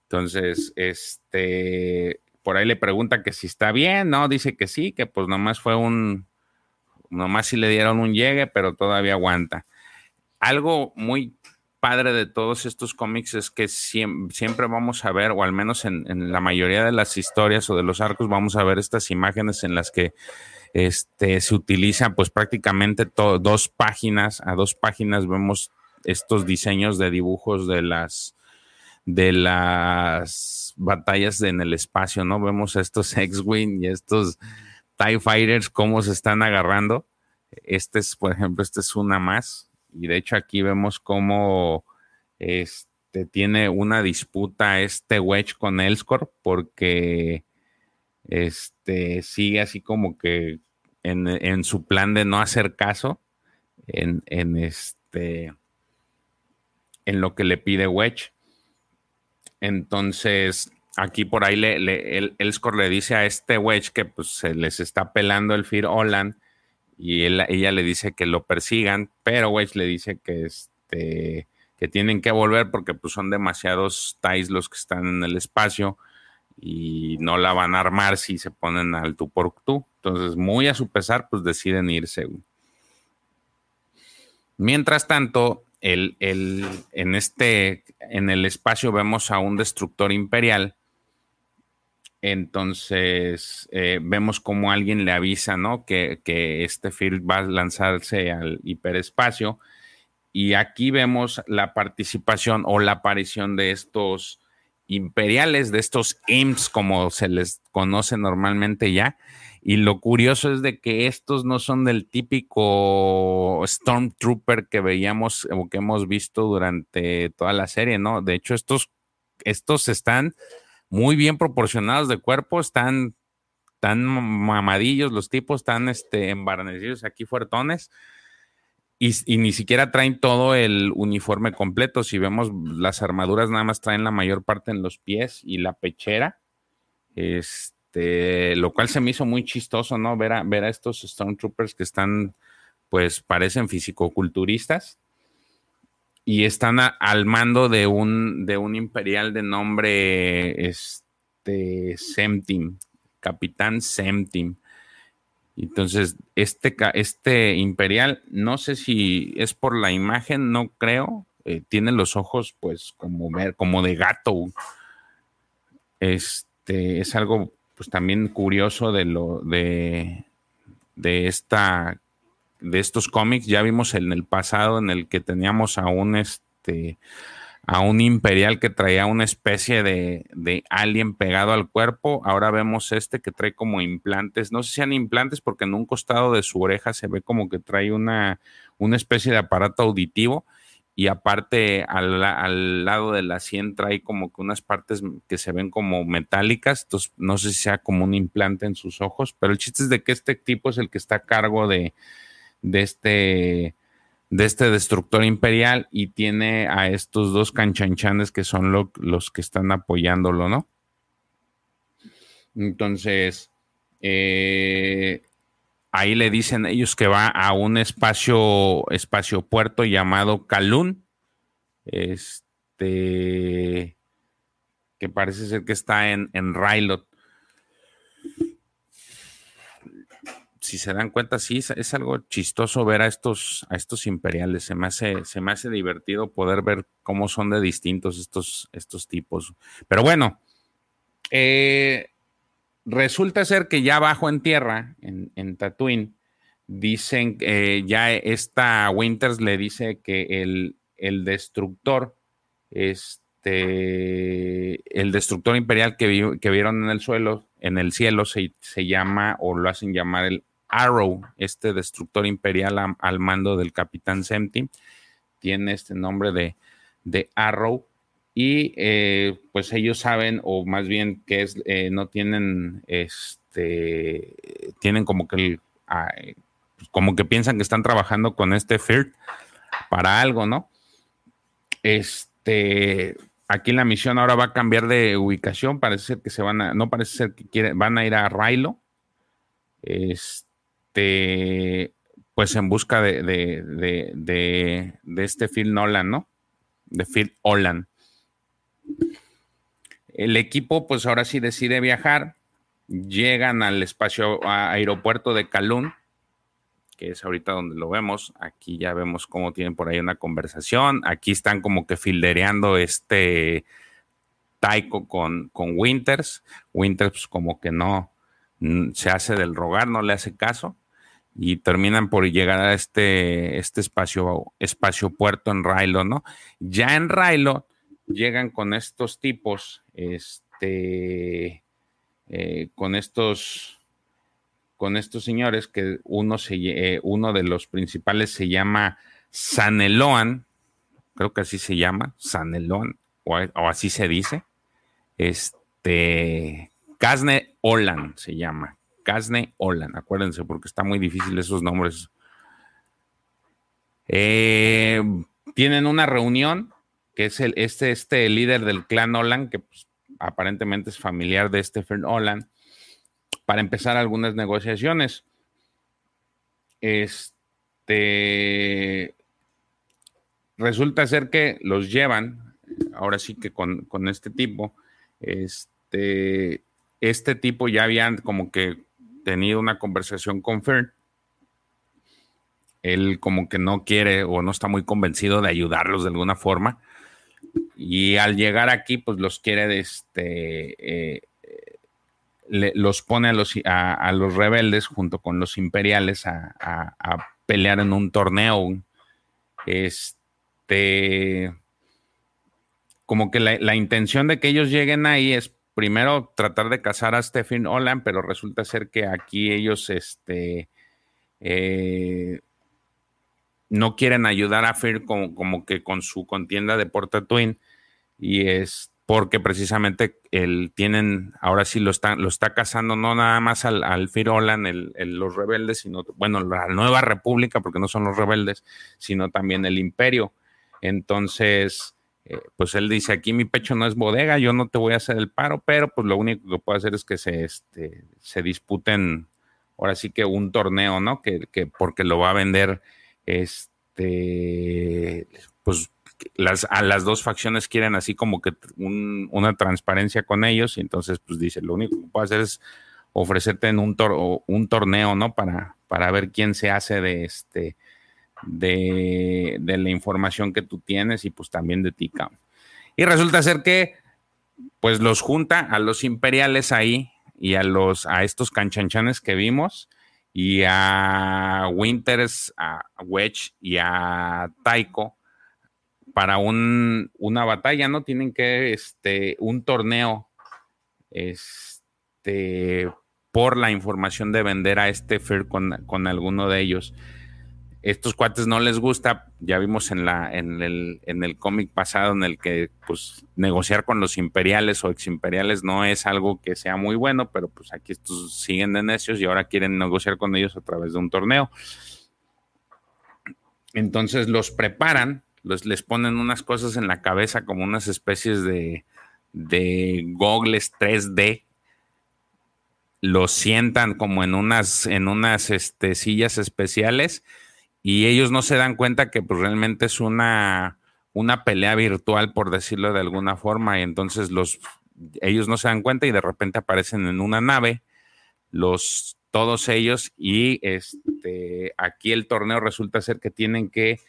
Entonces, este, por ahí le pregunta que si está bien, ¿no? Dice que sí, que pues nomás fue un, nomás si le dieron un llegue, pero todavía aguanta. Algo muy padre de todos estos cómics es que siempre, vamos a ver, o al menos en, la mayoría de las historias o de los arcos, vamos a ver estas imágenes en las que este, se utiliza pues prácticamente dos páginas, a dos páginas vemos estos diseños de dibujos de las de las batallas en el espacio, ¿no? Vemos estos X-Wing y estos TIE Fighters, cómo se están agarrando. Este es, por ejemplo, este es una más y de hecho aquí vemos cómo este, tiene una disputa este Wedge con Elscor porque este, sigue así como que en, su plan de no hacer caso en, este en lo que le pide Wedge. Entonces, aquí por ahí le, el, Elskor le dice a este Wedge que pues se les está pelando el Fear Olan y ella le dice que lo persigan, pero Wedge le dice que, este, que tienen que volver porque pues, son demasiados TIEs los que están en el espacio y no la van a armar si se ponen al tú por tú. Entonces, muy a su pesar, pues deciden irse. Mientras tanto, el, en, este, en el espacio vemos a un destructor imperial entonces eh, vemos como alguien le avisa, ¿no? Que, este field va a lanzarse al hiperespacio. Y aquí vemos la participación o la aparición de estos imperiales, de estos imps, como se les conoce normalmente ya. Y lo curioso es de que estos no son del típico Stormtrooper que veíamos o que hemos visto durante toda la serie, ¿no? De hecho, estos, estos están muy bien proporcionados de cuerpo, están tan mamadillos los tipos, están este, embarnecidos aquí fuertones. y, ni siquiera traen todo el uniforme completo. Si vemos las armaduras, nada más traen la mayor parte en los pies y la pechera. Este, lo cual se me hizo muy chistoso, ¿no? Ver a, ver a estos Stormtroopers que están, pues parecen fisicoculturistas y están al mando de un, de un imperial de nombre este, Semtim, Capitán Semtim. Entonces, este, este imperial, no sé si es por la imagen, no creo. Eh, tiene los ojos, pues, como, como de gato. Este es algo, pues, también curioso de lo de, de esta de estos cómics. Ya vimos en el pasado en el que teníamos a un este a un imperial que traía una especie de, de, alien pegado al cuerpo. Ahora vemos este que trae como implantes. No sé si sean implantes porque en un costado de su oreja se ve como que trae una, una especie de aparato auditivo y aparte al, al, lado de la sien trae como que unas partes que se ven como metálicas. Entonces no sé si sea como un implante en sus ojos, pero el chiste es de que este tipo es el que está a cargo de, de este de este destructor imperial y tiene a estos dos canchanchanes que son los que están apoyándolo, ¿no? Entonces, eh, ahí le dicen ellos que va a un espacio, espacio puerto llamado Calún, este, que parece ser que está en, en Railot. Si se dan cuenta, sí, es, algo chistoso ver a estos, a estos imperiales. Se me, hace, se me hace divertido poder ver cómo son de distintos estos, estos tipos. Pero bueno, eh, resulta ser que ya abajo en tierra, en, en Tatooine, dicen que ya esta Winters le dice que el, el destructor, este, el destructor imperial que, que, vieron en el suelo, en el cielo, se, se llama o lo hacen llamar el Arrow, este destructor imperial al mando del capitán Semti, tiene este nombre de, de Arrow. Y eh, pues ellos saben, o más bien que es, eh, no tienen, este, tienen como que ah, como que piensan que están trabajando con este FIRT para algo, ¿no? Este, aquí la misión ahora va a cambiar de ubicación, parece ser que se van a, no parece ser que quieren, van a ir a Railo. Este, este, pues en busca de, de, este Phil Nolan, ¿no? De Phil Holland. El equipo, pues ahora sí decide viajar, llegan al espacio aeropuerto de Calún, que es ahorita donde lo vemos. Aquí ya vemos cómo tienen por ahí una conversación. Aquí están como que fildereando este Taiko con, con Winters. Winters, pues como que no se hace del rogar, no le hace caso y terminan por llegar a este, este espacio, espacio puerto en Railo, ¿no? Ya en Railo llegan con estos tipos, este, eh, con estos, con estos señores que uno, se, eh, uno de los principales se llama Saneloan, creo que así se llama, Saneloan, o, o así se dice, este, Casne Olan se llama, Casne Olan, acuérdense, porque está muy difícil esos nombres. Eh, tienen una reunión, que es el, este, este líder del clan Olan, que pues, aparentemente es familiar de Stephen Olan, para empezar algunas negociaciones. Este resulta ser que los llevan, ahora sí que con, con este tipo, este, este tipo ya habían como que tenido una conversación con Fern, él como que no quiere o no está muy convencido de ayudarlos de alguna forma. Y al llegar aquí, pues los quiere, este, eh, los pone a los, a, los, rebeldes junto con los imperiales a, pelear en un torneo. Este, como que la, la, intención de que ellos lleguen ahí es primero tratar de cazar a Stephen Holland, pero resulta ser que aquí ellos este, eh, no quieren ayudar a Fear como, como, que con su contienda de Porta Twin. Y este porque precisamente el, tienen, ahora sí lo, está, lo está cazando no nada más al, al Firolan, el, los rebeldes, sino, bueno, la nueva república, porque no son los rebeldes, sino también el imperio. Entonces, eh, pues él dice, aquí mi pecho no es bodega, yo no te voy a hacer el paro, pero pues lo único que puedo hacer es que se, este, se disputen, ahora sí que un torneo, ¿no? Que, que porque lo va a vender, este, pues las, a las dos facciones quieren así como que una transparencia con ellos y entonces pues dice, lo único que puedo hacer es ofrecerte en un, un torneo, ¿no? Para, para ver quién se hace de este, de, de, la información que tú tienes y pues también de ti, Y resulta ser que pues los junta a los imperiales ahí y a los, a estos canchanchanes que vimos y a Winters, a Wedge y a Taiko para un, una batalla, ¿no? Tienen que, este, un torneo, este, por la información de vender a este Fair con, con, alguno de ellos. Estos cuates no les gusta, ya vimos en, la, en el, en el cómic pasado en el que pues negociar con los imperiales o eximperiales no es algo que sea muy bueno, pero pues aquí estos siguen de necios y ahora quieren negociar con ellos a través de un torneo. Entonces los preparan les ponen unas cosas en la cabeza como unas especies de, de gogles 3D, los sientan como en unas, en unas este, sillas especiales y ellos no se dan cuenta que pues, realmente es una, una pelea virtual, por decirlo de alguna forma, y entonces los, ellos no se dan cuenta y de repente aparecen en una nave, los, todos ellos, y este, aquí el torneo resulta ser que tienen que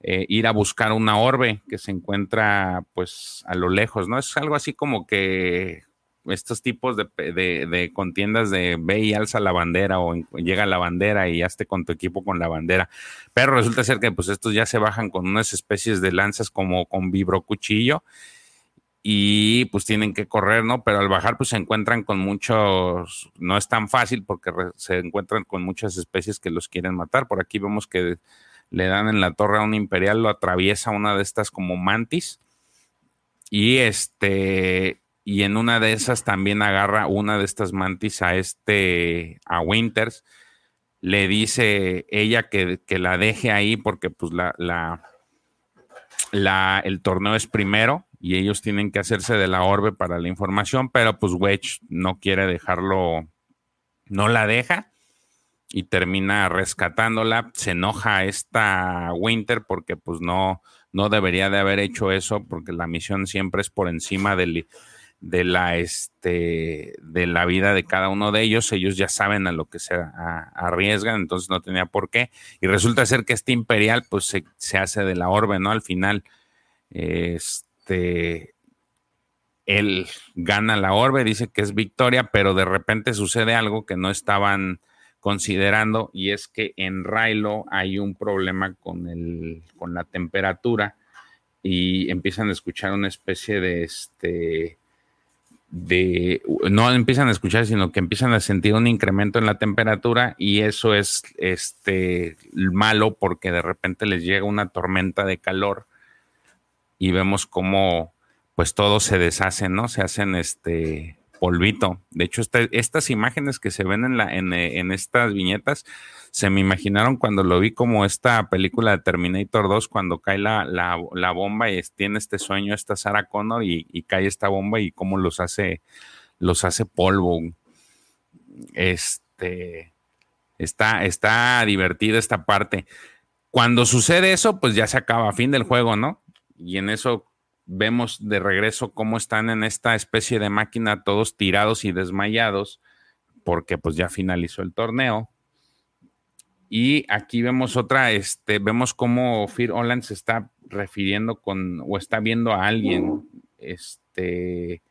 eh, ir a buscar una orbe que se encuentra pues a lo lejos, ¿no? Es algo así como que estos tipos de, contiendas de ve y alza la bandera o llega la bandera y hazte con tu equipo con la bandera. Pero resulta ser que pues estos ya se bajan con unas especies de lanzas como con vibrocuchillo y pues tienen que correr, ¿no? Pero al bajar pues se encuentran con muchos, no es tan fácil porque se encuentran con muchas especies que los quieren matar. Por aquí vemos que le dan en la torre a un imperial, lo atraviesa una de estas como mantis y este y en una de esas también agarra una de estas mantis a este a Winters le dice ella que, la deje ahí porque pues la, la, la, el torneo es primero y ellos tienen que hacerse de la orbe para la información, pero pues Wedge no quiere dejarlo, no la deja y termina rescatándola. Se enoja esta Winter porque pues no, no debería de haber hecho eso porque la misión siempre es por encima de la, este, de la vida de cada uno de ellos. Ellos ya saben a lo que se arriesgan, entonces no tenía por qué. Y resulta ser que este imperial pues se, se hace de la orbe, ¿no? Al final, este, él gana la orbe, dice que es victoria, pero de repente sucede algo que no estaban considerando y es que en Railo hay un problema con, el, con la temperatura y empiezan a escuchar una especie de este de no empiezan a escuchar sino que empiezan a sentir un incremento en la temperatura y eso es este malo porque de repente les llega una tormenta de calor y vemos cómo pues todo se deshace, ¿no? Se hacen este polvito. De hecho, este, estas imágenes que se ven en, eh, en, estas viñetas se me imaginaron cuando lo vi como esta película de Terminator 2, cuando cae la, la, bomba y tiene este sueño esta Sarah Connor y, cae esta bomba y cómo los hace, los hace polvo. Este, está, está divertida esta parte. Cuando sucede eso, pues ya se acaba, fin del juego, ¿no? Y en eso vemos de regreso cómo están en esta especie de máquina todos tirados y desmayados, porque pues ya finalizó el torneo. Y aquí vemos otra, este, vemos cómo Fear Holland se está refiriendo con, o está viendo a alguien, este,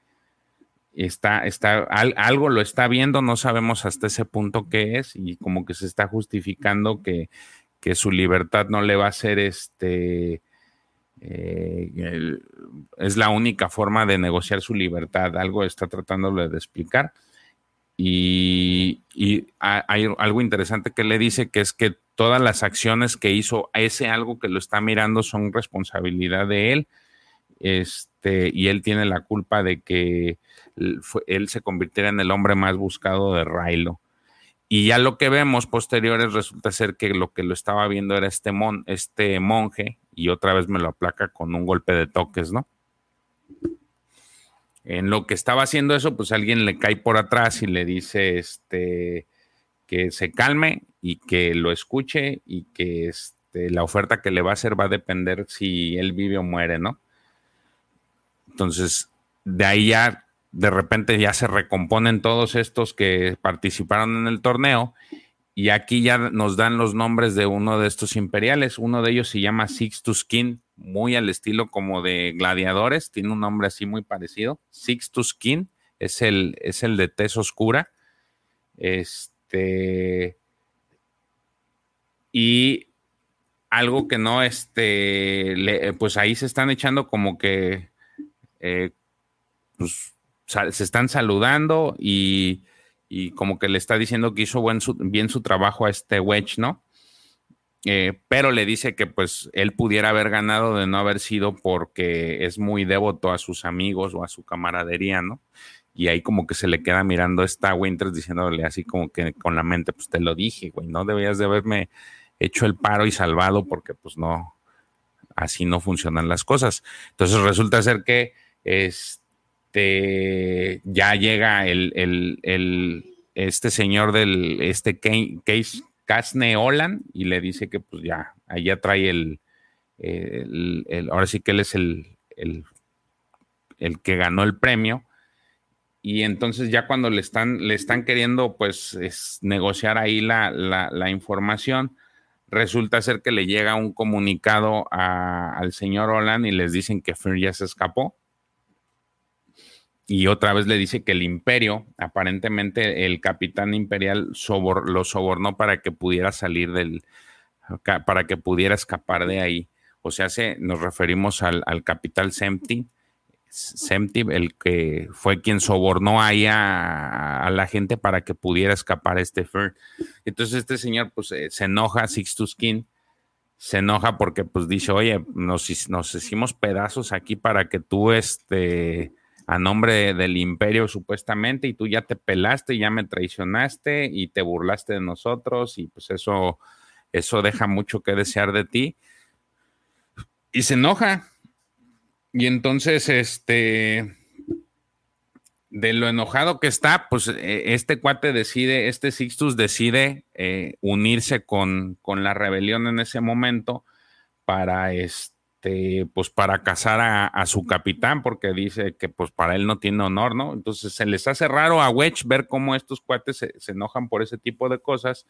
está, está, algo lo está viendo, no sabemos hasta ese punto qué es, y como que se está justificando que, que su libertad no le va a ser, este, eh, es la única forma de negociar su libertad. Algo está tratándole de explicar. Y, hay algo interesante que le dice que es que todas las acciones que hizo ese algo que lo está mirando son responsabilidad de él este, y él tiene la culpa de que él se convirtiera en el hombre más buscado de Raylo. Y ya lo que vemos posteriores resulta ser que lo que lo estaba viendo era este, mon, este monje y otra vez me lo aplaca con un golpe de toques, ¿no? En lo que estaba haciendo eso, pues alguien le cae por atrás y le dice este, que se calme y que lo escuche y que este, la oferta que le va a hacer va a depender si él vive o muere, ¿no? Entonces, de ahí ya, de repente ya se recomponen todos estos que participaron en el torneo y aquí ya nos dan los nombres de uno de estos imperiales. Uno de ellos se llama Sixtus King, muy al estilo como de gladiadores. Tiene un nombre así muy parecido. Sixtus King es el, es el de tez oscura. Este. Y algo que no, este, pues ahí se están echando como que, eh, pues, se están saludando y y como que le está diciendo que hizo buen bien su trabajo a este Wedge, ¿no? Eh, pero le dice que pues él pudiera haber ganado de no haber sido porque es muy devoto a sus amigos o a su camaradería, ¿no? Y ahí como que se le queda mirando esta Winters diciéndole así como que con la mente, pues te lo dije, güey, no debías de haberme hecho el paro y salvado porque pues no, así no funcionan las cosas. Entonces resulta ser que es este, ya llega el, este señor del, este Case Casne y le dice que pues ya, allá trae el, el, ahora sí que él es el, el, que ganó el premio. Y entonces ya cuando le están, le están queriendo pues negociar ahí la, la, información, resulta ser que le llega un comunicado al señor Olan y les dicen que Fir ya se escapó y otra vez le dice que el imperio, aparentemente el capitán imperial lo sobornó para que pudiera salir del, para que pudiera escapar de ahí. O sea, se, nos referimos al, al capitán Semti, Semti, el que fue quien sobornó ahí a, la gente para que pudiera escapar este Fern. Entonces este señor pues eh, se enoja, Sixtus King, se enoja porque pues dice, oye, nos, nos hicimos pedazos aquí para que tú este a nombre del imperio supuestamente y tú ya te pelaste, ya me traicionaste y te burlaste de nosotros y pues eso, eso deja mucho que desear de ti. Y se enoja. Y entonces, este, de lo enojado que está, pues e, este cuate decide, este Sixtus decide eh, unirse con, con la rebelión en ese momento para este este, pues para casar a, su capitán, porque dice que pues para él no tiene honor, ¿no? Entonces se les hace raro a Wedge ver cómo estos cuates se, enojan por ese tipo de cosas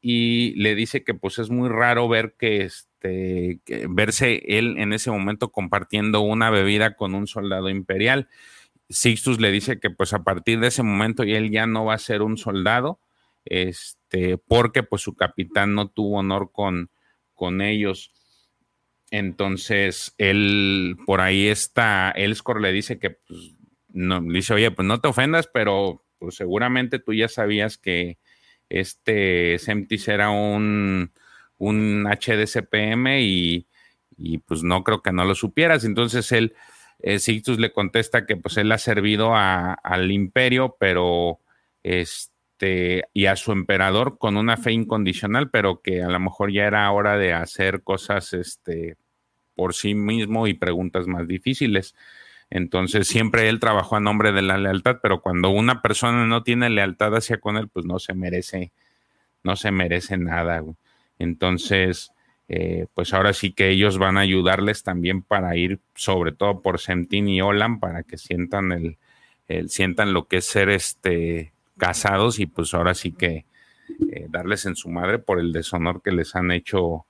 y le dice que pues es muy raro ver que este, verse él en ese momento compartiendo una bebida con un soldado imperial. Sixtus le dice que pues a partir de ese momento él ya no va a ser un soldado, este, porque pues su capitán no tuvo honor con, con ellos. Entonces, él, por ahí está, Elscor le dice que, pues, no, dice, oye, pues no te ofendas, pero pues seguramente tú ya sabías que este Semtis era un, un HDCPM y, y, pues no creo que no lo supieras. Entonces él, eh, le contesta que pues él ha servido al imperio, pero este, y a su emperador con una fe incondicional, pero que a lo mejor ya era hora de hacer cosas, este, por sí mismo y preguntas más difíciles. Entonces siempre él trabajó a nombre de la lealtad, pero cuando una persona no tiene lealtad hacia con él, pues no se merece, no se merece nada. Entonces, eh, pues ahora sí que ellos van a ayudarles también para ir, sobre todo por Sentin y Olan, para que sientan el, sientan lo que es ser este casados y pues ahora sí que eh, darles en su madre por el deshonor que les han hecho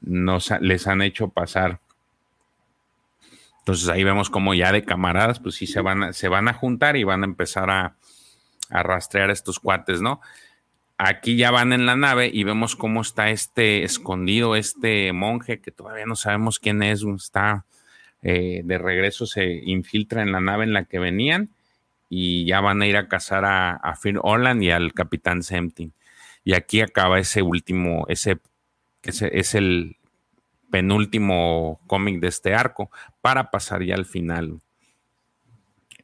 nos, les han hecho pasar. Entonces ahí vemos como ya de camaradas, pues sí se van a, se van a juntar y van a empezar a, a rastrear estos cuates, ¿no? Aquí ya van en la nave y vemos cómo está este escondido, este monje que todavía no sabemos quién es, está eh, de regreso, se infiltra en la nave en la que venían y ya van a ir a cazar a, a Finn Holland y al capitán Semtin. Y aquí acaba ese último, ese que es, el penúltimo cómic de este arco para pasar ya al final.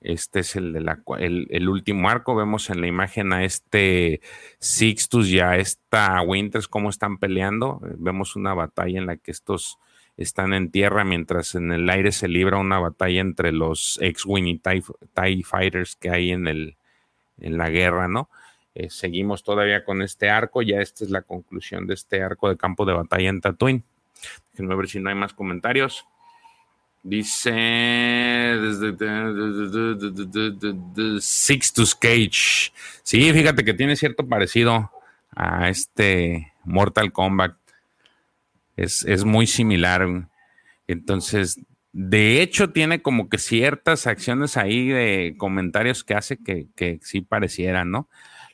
Este es el, de la, el, último arco. Vemos en la imagen a este Sixtus y a esta Winters cómo están peleando. Vemos una batalla en la que estos están en tierra mientras en el aire se libra una batalla entre los ex-Wing y TIE, Fighters que hay en, el, en la guerra, ¿no? Eh, seguimos todavía con este arco. Ya esta es la conclusión de este arco de campo de batalla en Tatooine. Déjenme ver si no hay más comentarios. Dice Sixtus Cage. Sí, fíjate que tiene cierto parecido a este Mortal Kombat. Es, es muy similar. Entonces, de hecho, tiene como que ciertas acciones ahí de comentarios que hace que, que sí parecieran, ¿no?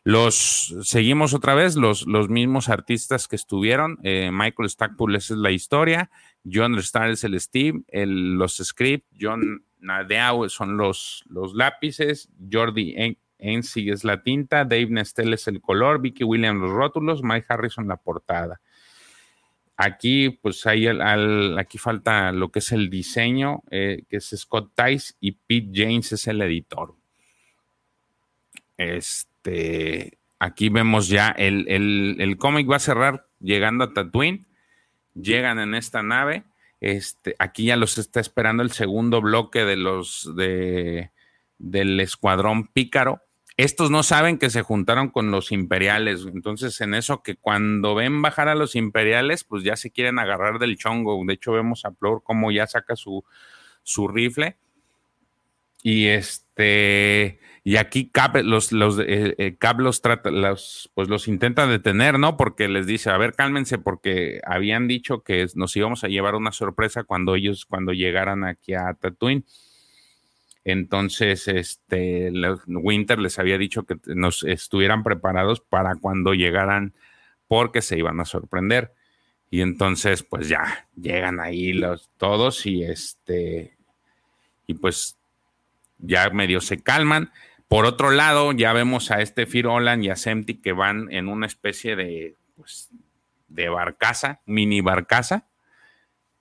Los seguimos otra vez, los, los mismos artistas que estuvieron. Eh, Michael Stackpool, esa es la historia. John Starr es el Steve, los scripts. John Nadeau son los, los lápices. Jordi Ensig es la tinta. Dave Nestel es el color. Vicky Williams los rótulos. Mike Harrison la portada. Aquí, pues hay aquí falta lo que es el diseño, eh, que es Scott Tice y Pete James es el editor. Este aquí vemos ya el, el, cómic va a cerrar llegando a Tatooine. Llegan en esta nave. Este, aquí ya los está esperando el segundo bloque de los de, del escuadrón pícaro. Estos no saben que se juntaron con los imperiales. Entonces, en eso que cuando ven bajar a los imperiales, pues ya se quieren agarrar del chongo. De hecho, vemos a Plor como ya saca su, su rifle. Y este y aquí Cap los, eh, eh, los, trata, los, pues los intenta detener, ¿no? Porque les dice, a ver, cálmense, porque habían dicho que nos íbamos a llevar una sorpresa cuando ellos, cuando llegaran aquí a Tatooine. Entonces, este, Winter les había dicho que nos estuvieran preparados para cuando llegaran, porque se iban a sorprender. Y entonces, pues ya llegan ahí los todos y este, y pues ya medio se calman por otro lado, ya vemos a este Firolan y a Semti que van en una especie de, pues, de barcaza, mini barcaza.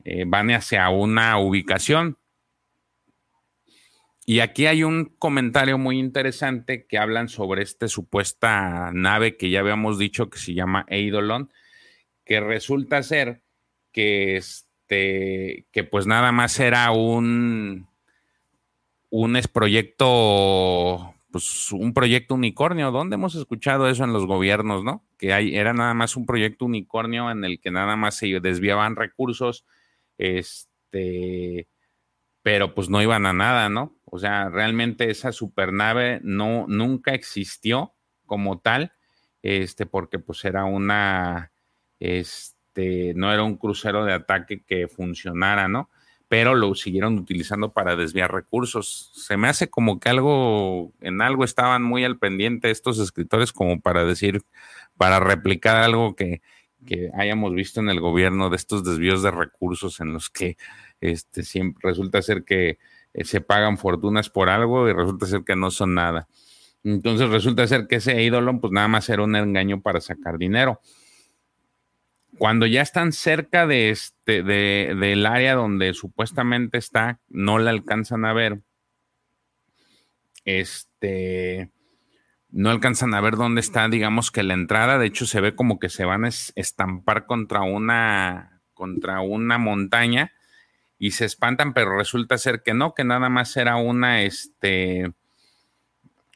Eh, van hacia una ubicación. Y aquí hay un comentario muy interesante que hablan sobre esta supuesta nave que ya habíamos dicho que se llama Eidolon, que resulta ser que este, que pues nada más era un, un proyecto pues un proyecto unicornio. ¿Dónde hemos escuchado eso en los gobiernos, no? Que era nada más un proyecto unicornio en el que nada más se desviaban recursos, este, pero pues no iban a nada, ¿no? O sea, realmente esa supernave no, nunca existió como tal, este, porque pues era una, este, no era un crucero de ataque que funcionara, ¿no? pero lo siguieron utilizando para desviar recursos. Se me hace como que algo, en algo estaban muy al pendiente estos escritores como para decir, para replicar algo que, hayamos visto en el gobierno de estos desvíos de recursos en los que este, siempre resulta ser que eh, se pagan fortunas por algo y resulta ser que no son nada. Entonces resulta ser que ese ídolo pues nada más era un engaño para sacar dinero cuando ya están cerca de este, del área donde supuestamente está, no la alcanzan a ver. Este, no alcanzan a ver dónde está, digamos que la entrada. De hecho, se ve como que se van a estampar contra una, contra una montaña y se espantan, pero resulta ser que no, que nada más era una, este,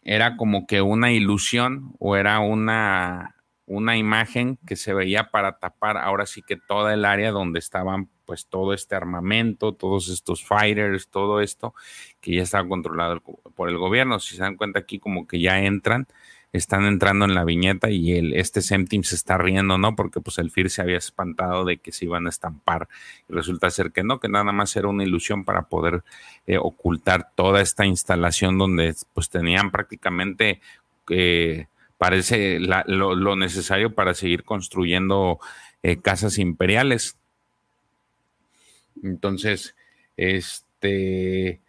era como que una ilusión o era una, una imagen que se veía para tapar ahora sí que toda el área donde estaban pues todo este armamento, todos estos fighters, todo esto que ya estaba controlado por el gobierno. Si se dan cuenta aquí como que ya entran, están entrando en la viñeta y el, este Semtim se está riendo, ¿no? Porque pues el FIR se había espantado de que se iban a estampar y resulta ser que no, que nada más era una ilusión para poder eh, ocultar toda esta instalación donde pues tenían prácticamente... Eh, parece lo, necesario para seguir construyendo eh, casas imperiales. Entonces, este,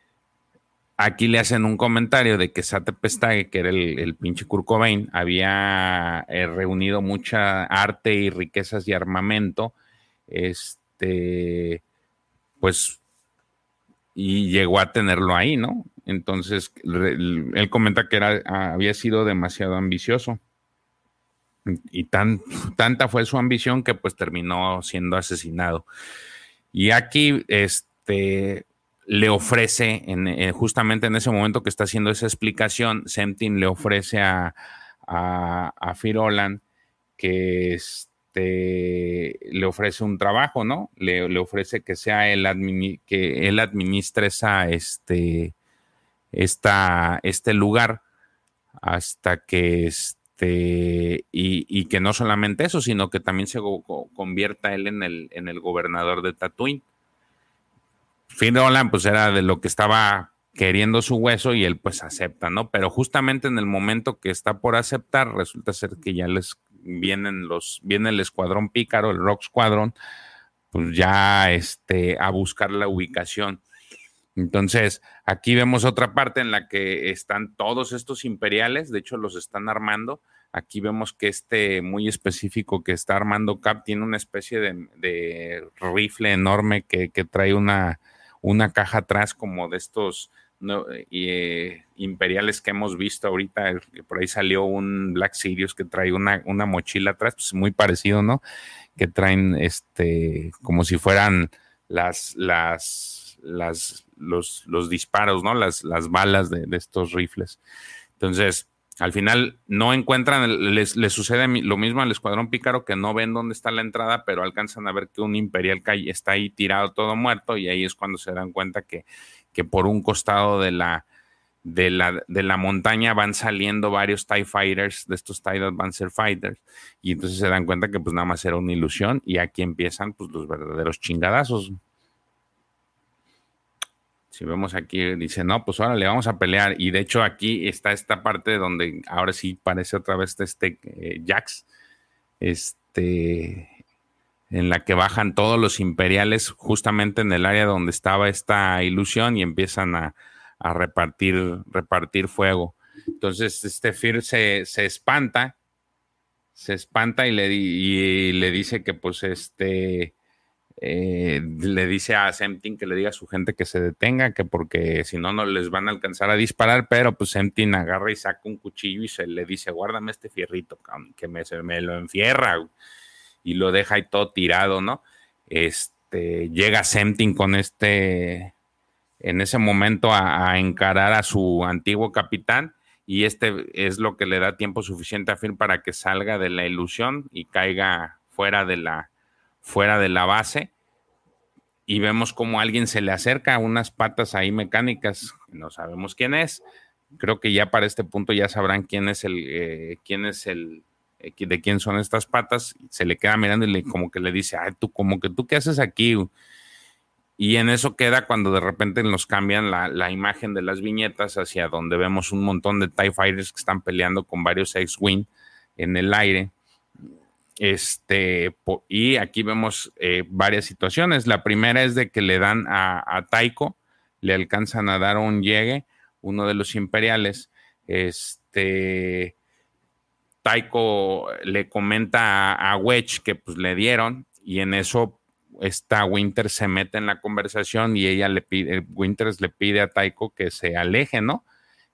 aquí le hacen un comentario de que Sate Pestage, que era el, pinche Kurt había eh, reunido mucha arte y riquezas y armamento, este, pues, y llegó a tenerlo ahí, ¿no? Entonces, él comenta que era, había sido demasiado ambicioso. Y tan, tanta fue su ambición que pues terminó siendo asesinado. Y aquí, este, le ofrece, en, justamente en ese momento que está haciendo esa explicación, Semtin le ofrece a, a, a que este, le ofrece un trabajo, ¿no? Le, ofrece que sea él, que él administre esa, este, esta, este lugar hasta que este, y, que no solamente eso, sino que también se convierta él en el, en el gobernador de Tatooine. Finn pues era de lo que estaba queriendo su hueso y él pues acepta, ¿no? Pero justamente en el momento que está por aceptar, resulta ser que ya les vienen los, viene el escuadrón pícaro, el Rock Squadron, pues ya este, a buscar la ubicación. Entonces, aquí vemos otra parte en la que están todos estos imperiales, de hecho los están armando. Aquí vemos que este muy específico que está armando Cap tiene una especie de, rifle enorme que trae una, una caja atrás como de estos eh, imperiales que hemos visto ahorita. Por ahí salió un Black Sirius que trae una, una mochila atrás, pues muy parecido, ¿no? Que traen este, como si fueran las, las, las, los, los disparos, ¿no? Las, las balas de, de estos rifles. Entonces, al final no encuentran, les, sucede lo mismo al escuadrón pícaro que no ven dónde está la entrada, pero alcanzan a ver que un imperial está ahí tirado todo muerto y ahí es cuando se dan cuenta que, que por un costado de la, de la, de la montaña van saliendo varios TIE Fighters, de estos TIE Advancer Fighters, y entonces se dan cuenta que pues nada más era una ilusión y aquí empiezan pues los verdaderos chingadazos. Si vemos aquí, dice, no, pues ahora le vamos a pelear. Y de hecho aquí está esta parte donde ahora sí parece otra vez este eh, Jax, este, en la que bajan todos los imperiales justamente en el área donde estaba esta ilusión y empiezan a, repartir, repartir fuego. Entonces este Fir se, espanta, se espanta y le, y le dice que pues este eh, le dice a Semtin que le diga a su gente que se detenga, que porque si no, no les van a alcanzar a disparar, pero pues Semtin agarra y saca un cuchillo y se le dice, guárdame este fierrito, que me, se me lo enfierra, y lo deja ahí todo tirado, ¿no? Este, llega Semtin con este, en ese momento a, encarar a su antiguo capitán, y este es lo que le da tiempo suficiente a Finn para que salga de la ilusión y caiga fuera de la, fuera de la base y vemos como alguien se le acerca a unas patas ahí mecánicas, no sabemos quién es. Creo que ya para este punto ya sabrán quién es el, eh, quién es el, eh, de quién son estas patas. Se le queda mirando y le, como que le dice, ay, tú, como que tú qué haces aquí. Y en eso queda cuando de repente nos cambian la, la, imagen de las viñetas hacia donde vemos un montón de TIE Fighters que están peleando con varios X-Wing en el aire. Este, y aquí vemos eh, varias situaciones. La primera es de que le dan a, Taiko, le alcanzan a dar un llegue, uno de los imperiales. Este, Taiko le comenta a, Wedge que pues le dieron, y en eso esta Winter se mete en la conversación y ella le pide, Winters le pide a Taiko que se aleje, ¿no?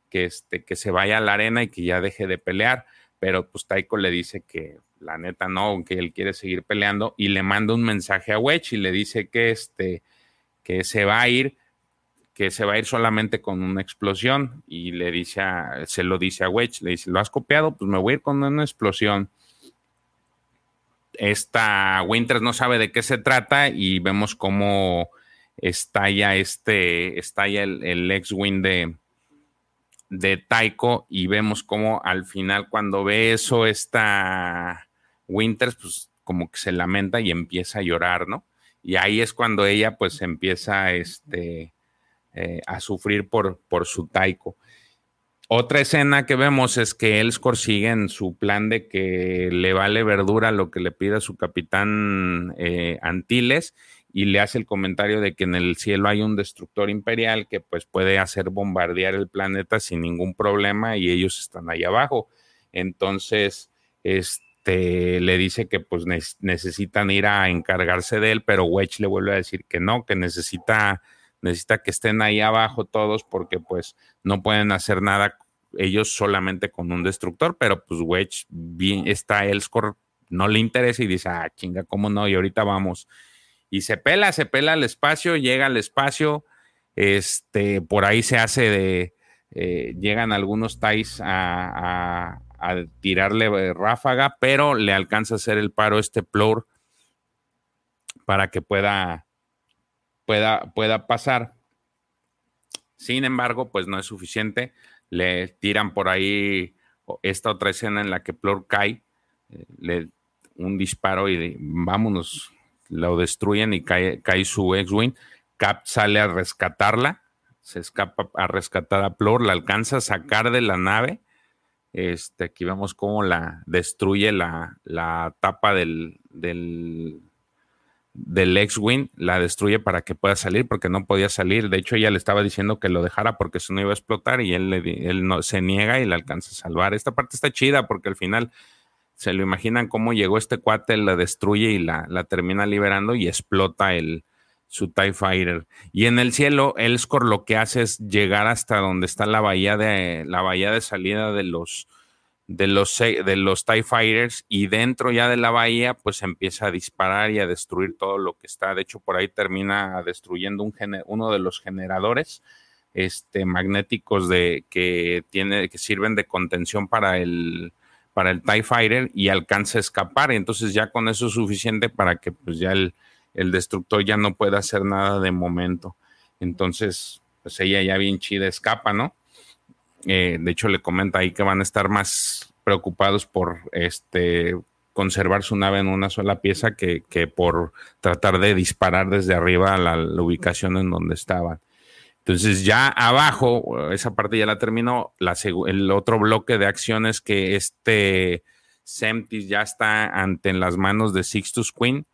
Que, este, que se vaya a la arena y que ya deje de pelear. Pero pues Taiko le dice que la neta no, que él quiere seguir peleando y le manda un mensaje a Wedge y le dice que este que se va a ir que se va a ir solamente con una explosión y le dice se lo dice a Wedge, le dice, "¿Lo has copiado? Pues me voy a ir con una explosión." Esta Winters no sabe de qué se trata y vemos cómo estalla este estalla el, ex-wing de de Taiko y vemos cómo al final cuando ve eso esta Winters pues como que se lamenta y empieza a llorar, ¿no? Y ahí es cuando ella pues empieza este, eh, a sufrir por, por su taiko. Otra escena que vemos es que Elskor sigue en su plan de que le vale verdura lo que le pida su capitán eh, Antilles y le hace el comentario de que en el cielo hay un destructor imperial que pues puede hacer bombardear el planeta sin ningún problema y ellos están ahí abajo. Entonces, este le dice que pues necesitan ir a encargarse de él, pero Wedge le vuelve a decir que no, que necesita, necesita que estén ahí abajo todos porque pues no pueden hacer nada ellos solamente con un destructor, pero pues Wedge bien, está Elscore, no le interesa y dice, ah, chinga, ¿cómo no? Y ahorita vamos. Y se pela, se pela al espacio, llega al espacio, este, por ahí se hace de, eh, llegan algunos Tais a, tirarle eh, ráfaga, pero le alcanza a hacer el paro este Plur para que pueda, pueda, pueda pasar. Sin embargo, pues no es suficiente. Le tiran por ahí esta otra escena en la que Plur cae, eh, le un disparo y vámonos, lo destruyen y cae, cae su X-Wing. Cap sale a rescatarla se escapa a rescatar a Plor, la alcanza a sacar de la nave. Este, aquí vemos cómo la destruye la, tapa del, del, del X-Wing, la destruye para que pueda salir, porque no podía salir. De hecho, ella le estaba diciendo que lo dejara porque eso no iba a explotar y él, él no, se niega y la alcanza a salvar. Esta parte está chida porque al final se lo imaginan cómo llegó este cuate, la destruye y la, la termina liberando y explota el, su TIE Fighter. Y en el cielo, Elskor lo que hace es llegar hasta donde está la bahía de, la bahía de salida de los, de los, de los TIE Fighters y dentro ya de la bahía pues empieza a disparar y a destruir todo lo que está. De hecho, por ahí termina destruyendo un uno de los generadores este, magnéticos de, que, tiene, que sirven de contención para el, para el TIE Fighter y alcanza a escapar. Entonces ya con eso es suficiente para que pues ya el, el destructor ya no puede hacer nada de momento. Entonces, pues ella ya bien chida escapa, ¿no? Eh, de hecho, le comenta ahí que van a estar más preocupados por este conservar su nave en una sola pieza que, por tratar de disparar desde arriba a la, ubicación en donde estaban. Entonces ya abajo, esa parte ya la terminó, la, el otro bloque de acciones que este Semtis ya está ante las manos de Sixtus Queen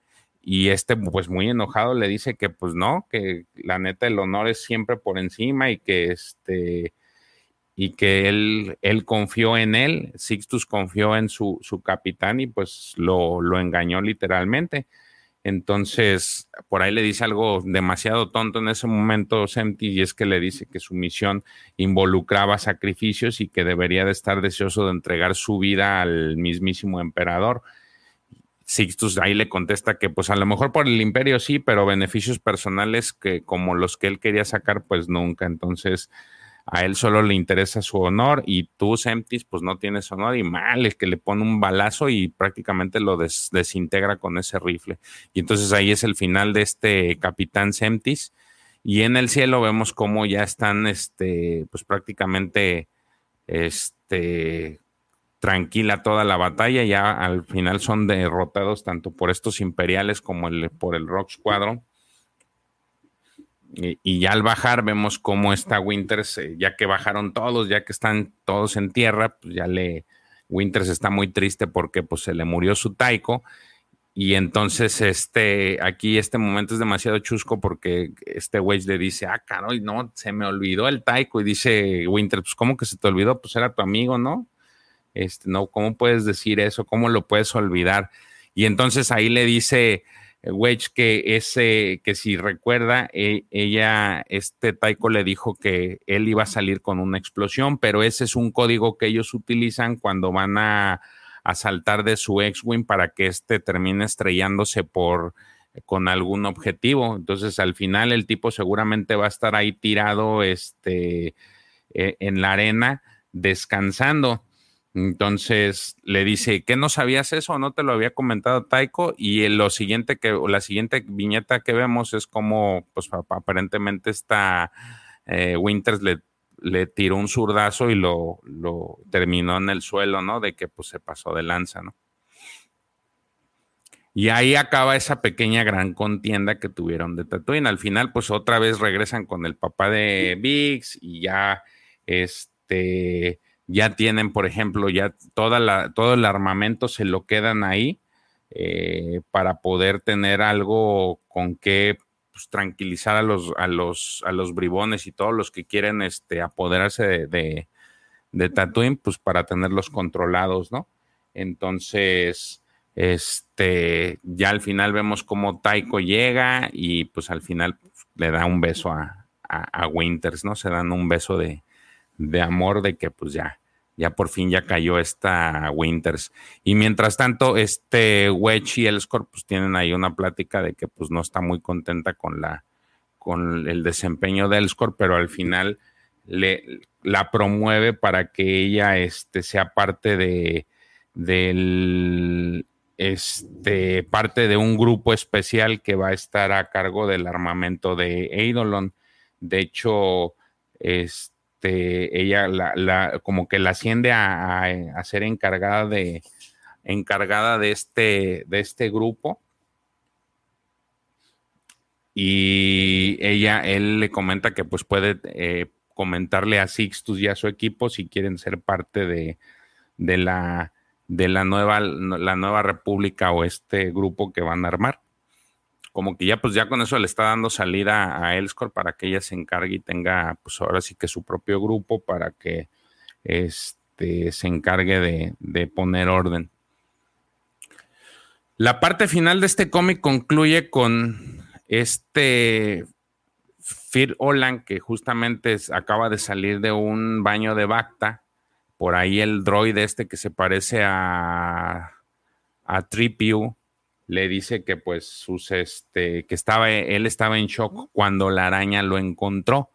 y este, pues muy enojado, le dice que pues no, que la neta el honor es siempre por encima y que este, y que él, él confió en él, Sixtus confió en su, su capitán y pues lo, lo engañó literalmente. Entonces, por ahí le dice algo demasiado tonto en ese momento Semti y es que le dice que su misión involucraba sacrificios y que debería de estar deseoso de entregar su vida al mismísimo emperador. Sixtus ahí le contesta que pues a lo mejor por el imperio sí, pero beneficios personales que como los que él quería sacar pues nunca. Entonces a él solo le interesa su honor y tú, Semtis, pues no tienes honor y mal, es que le pone un balazo y prácticamente lo desintegra con ese rifle. Y entonces ahí es el final de este capitán Semtis. Y en el cielo vemos cómo ya están, este, pues prácticamente, este, tranquila toda la batalla. Ya al final son derrotados tanto por estos imperiales como el, por el Rock Squadron. Y, ya al bajar vemos cómo está Winters, ya que bajaron todos, ya que están todos en tierra, pues ya le Winters está muy triste porque pues se le murió su taiko. Y entonces, este, aquí este momento es demasiado chusco porque este güey le dice, ah, caro, no, se me olvidó el taiko. Y dice Winters, pues, ¿cómo que se te olvidó? Pues era tu amigo, ¿no? Este, no, ¿cómo puedes decir eso? ¿Cómo lo puedes olvidar? Y entonces ahí le dice eh, Wedge que ese, que si recuerda, e, ella, este Taiko le dijo que él iba a salir con una explosión, pero ese es un código que ellos utilizan cuando van a, a saltar de su X-Wing para que éste termine estrellándose por con algún objetivo. Entonces, al final, el tipo seguramente va a estar ahí tirado este, e, en la arena, descansando. Entonces le dice, ¿qué no sabías eso? ¿No te lo había comentado Taiko? Y lo siguiente que, la siguiente viñeta que vemos es como, pues aparentemente eh, Winters le, le, tiró un zurdazo y lo, lo, terminó en el suelo, ¿no? De que pues se pasó de lanza, ¿no? Y ahí acaba esa pequeña gran contienda que tuvieron de Tatooine. Al final, pues otra vez regresan con el papá de Biggs y ya este ya tienen, por ejemplo, ya toda todo el armamento se lo quedan ahí eh, para poder tener algo con que pues, tranquilizar a los, a, los, a los bribones y todos los que quieren este, apoderarse de, de, Tatooine, pues para tenerlos controlados, ¿no? Entonces, este, ya al final vemos cómo Taiko llega y pues al final le da un beso a, a, Winters, ¿no? Se dan un beso de, de amor de que pues ya, ya por fin ya cayó esta Winters. Y mientras tanto, este Wedge y el pues tienen ahí una plática de que pues no está muy contenta con la con el desempeño de Elscore, pero al final le la promueve para que ella este, sea parte de del este parte de un grupo especial que va a estar a cargo del armamento de Eidolon. De hecho, este, ella la, como que la asciende a, ser encargada de encargada de este, de este grupo. Y ella, él le comenta que pues puede eh, comentarle a Sixtus y a su equipo si quieren ser parte de, de la de la nueva, la nueva república o este grupo que van a armar como que ya pues ya con eso le está dando salida a Elscore para que ella se encargue y tenga pues ahora sí que su propio grupo para que este, se encargue de, de poner orden. La parte final de este cómic concluye con este Fir Olan que justamente acaba de salir de un baño de Bacta. Por ahí el droide este que se parece a, a le dice que pues sus este que estaba él estaba en shock cuando la araña lo encontró,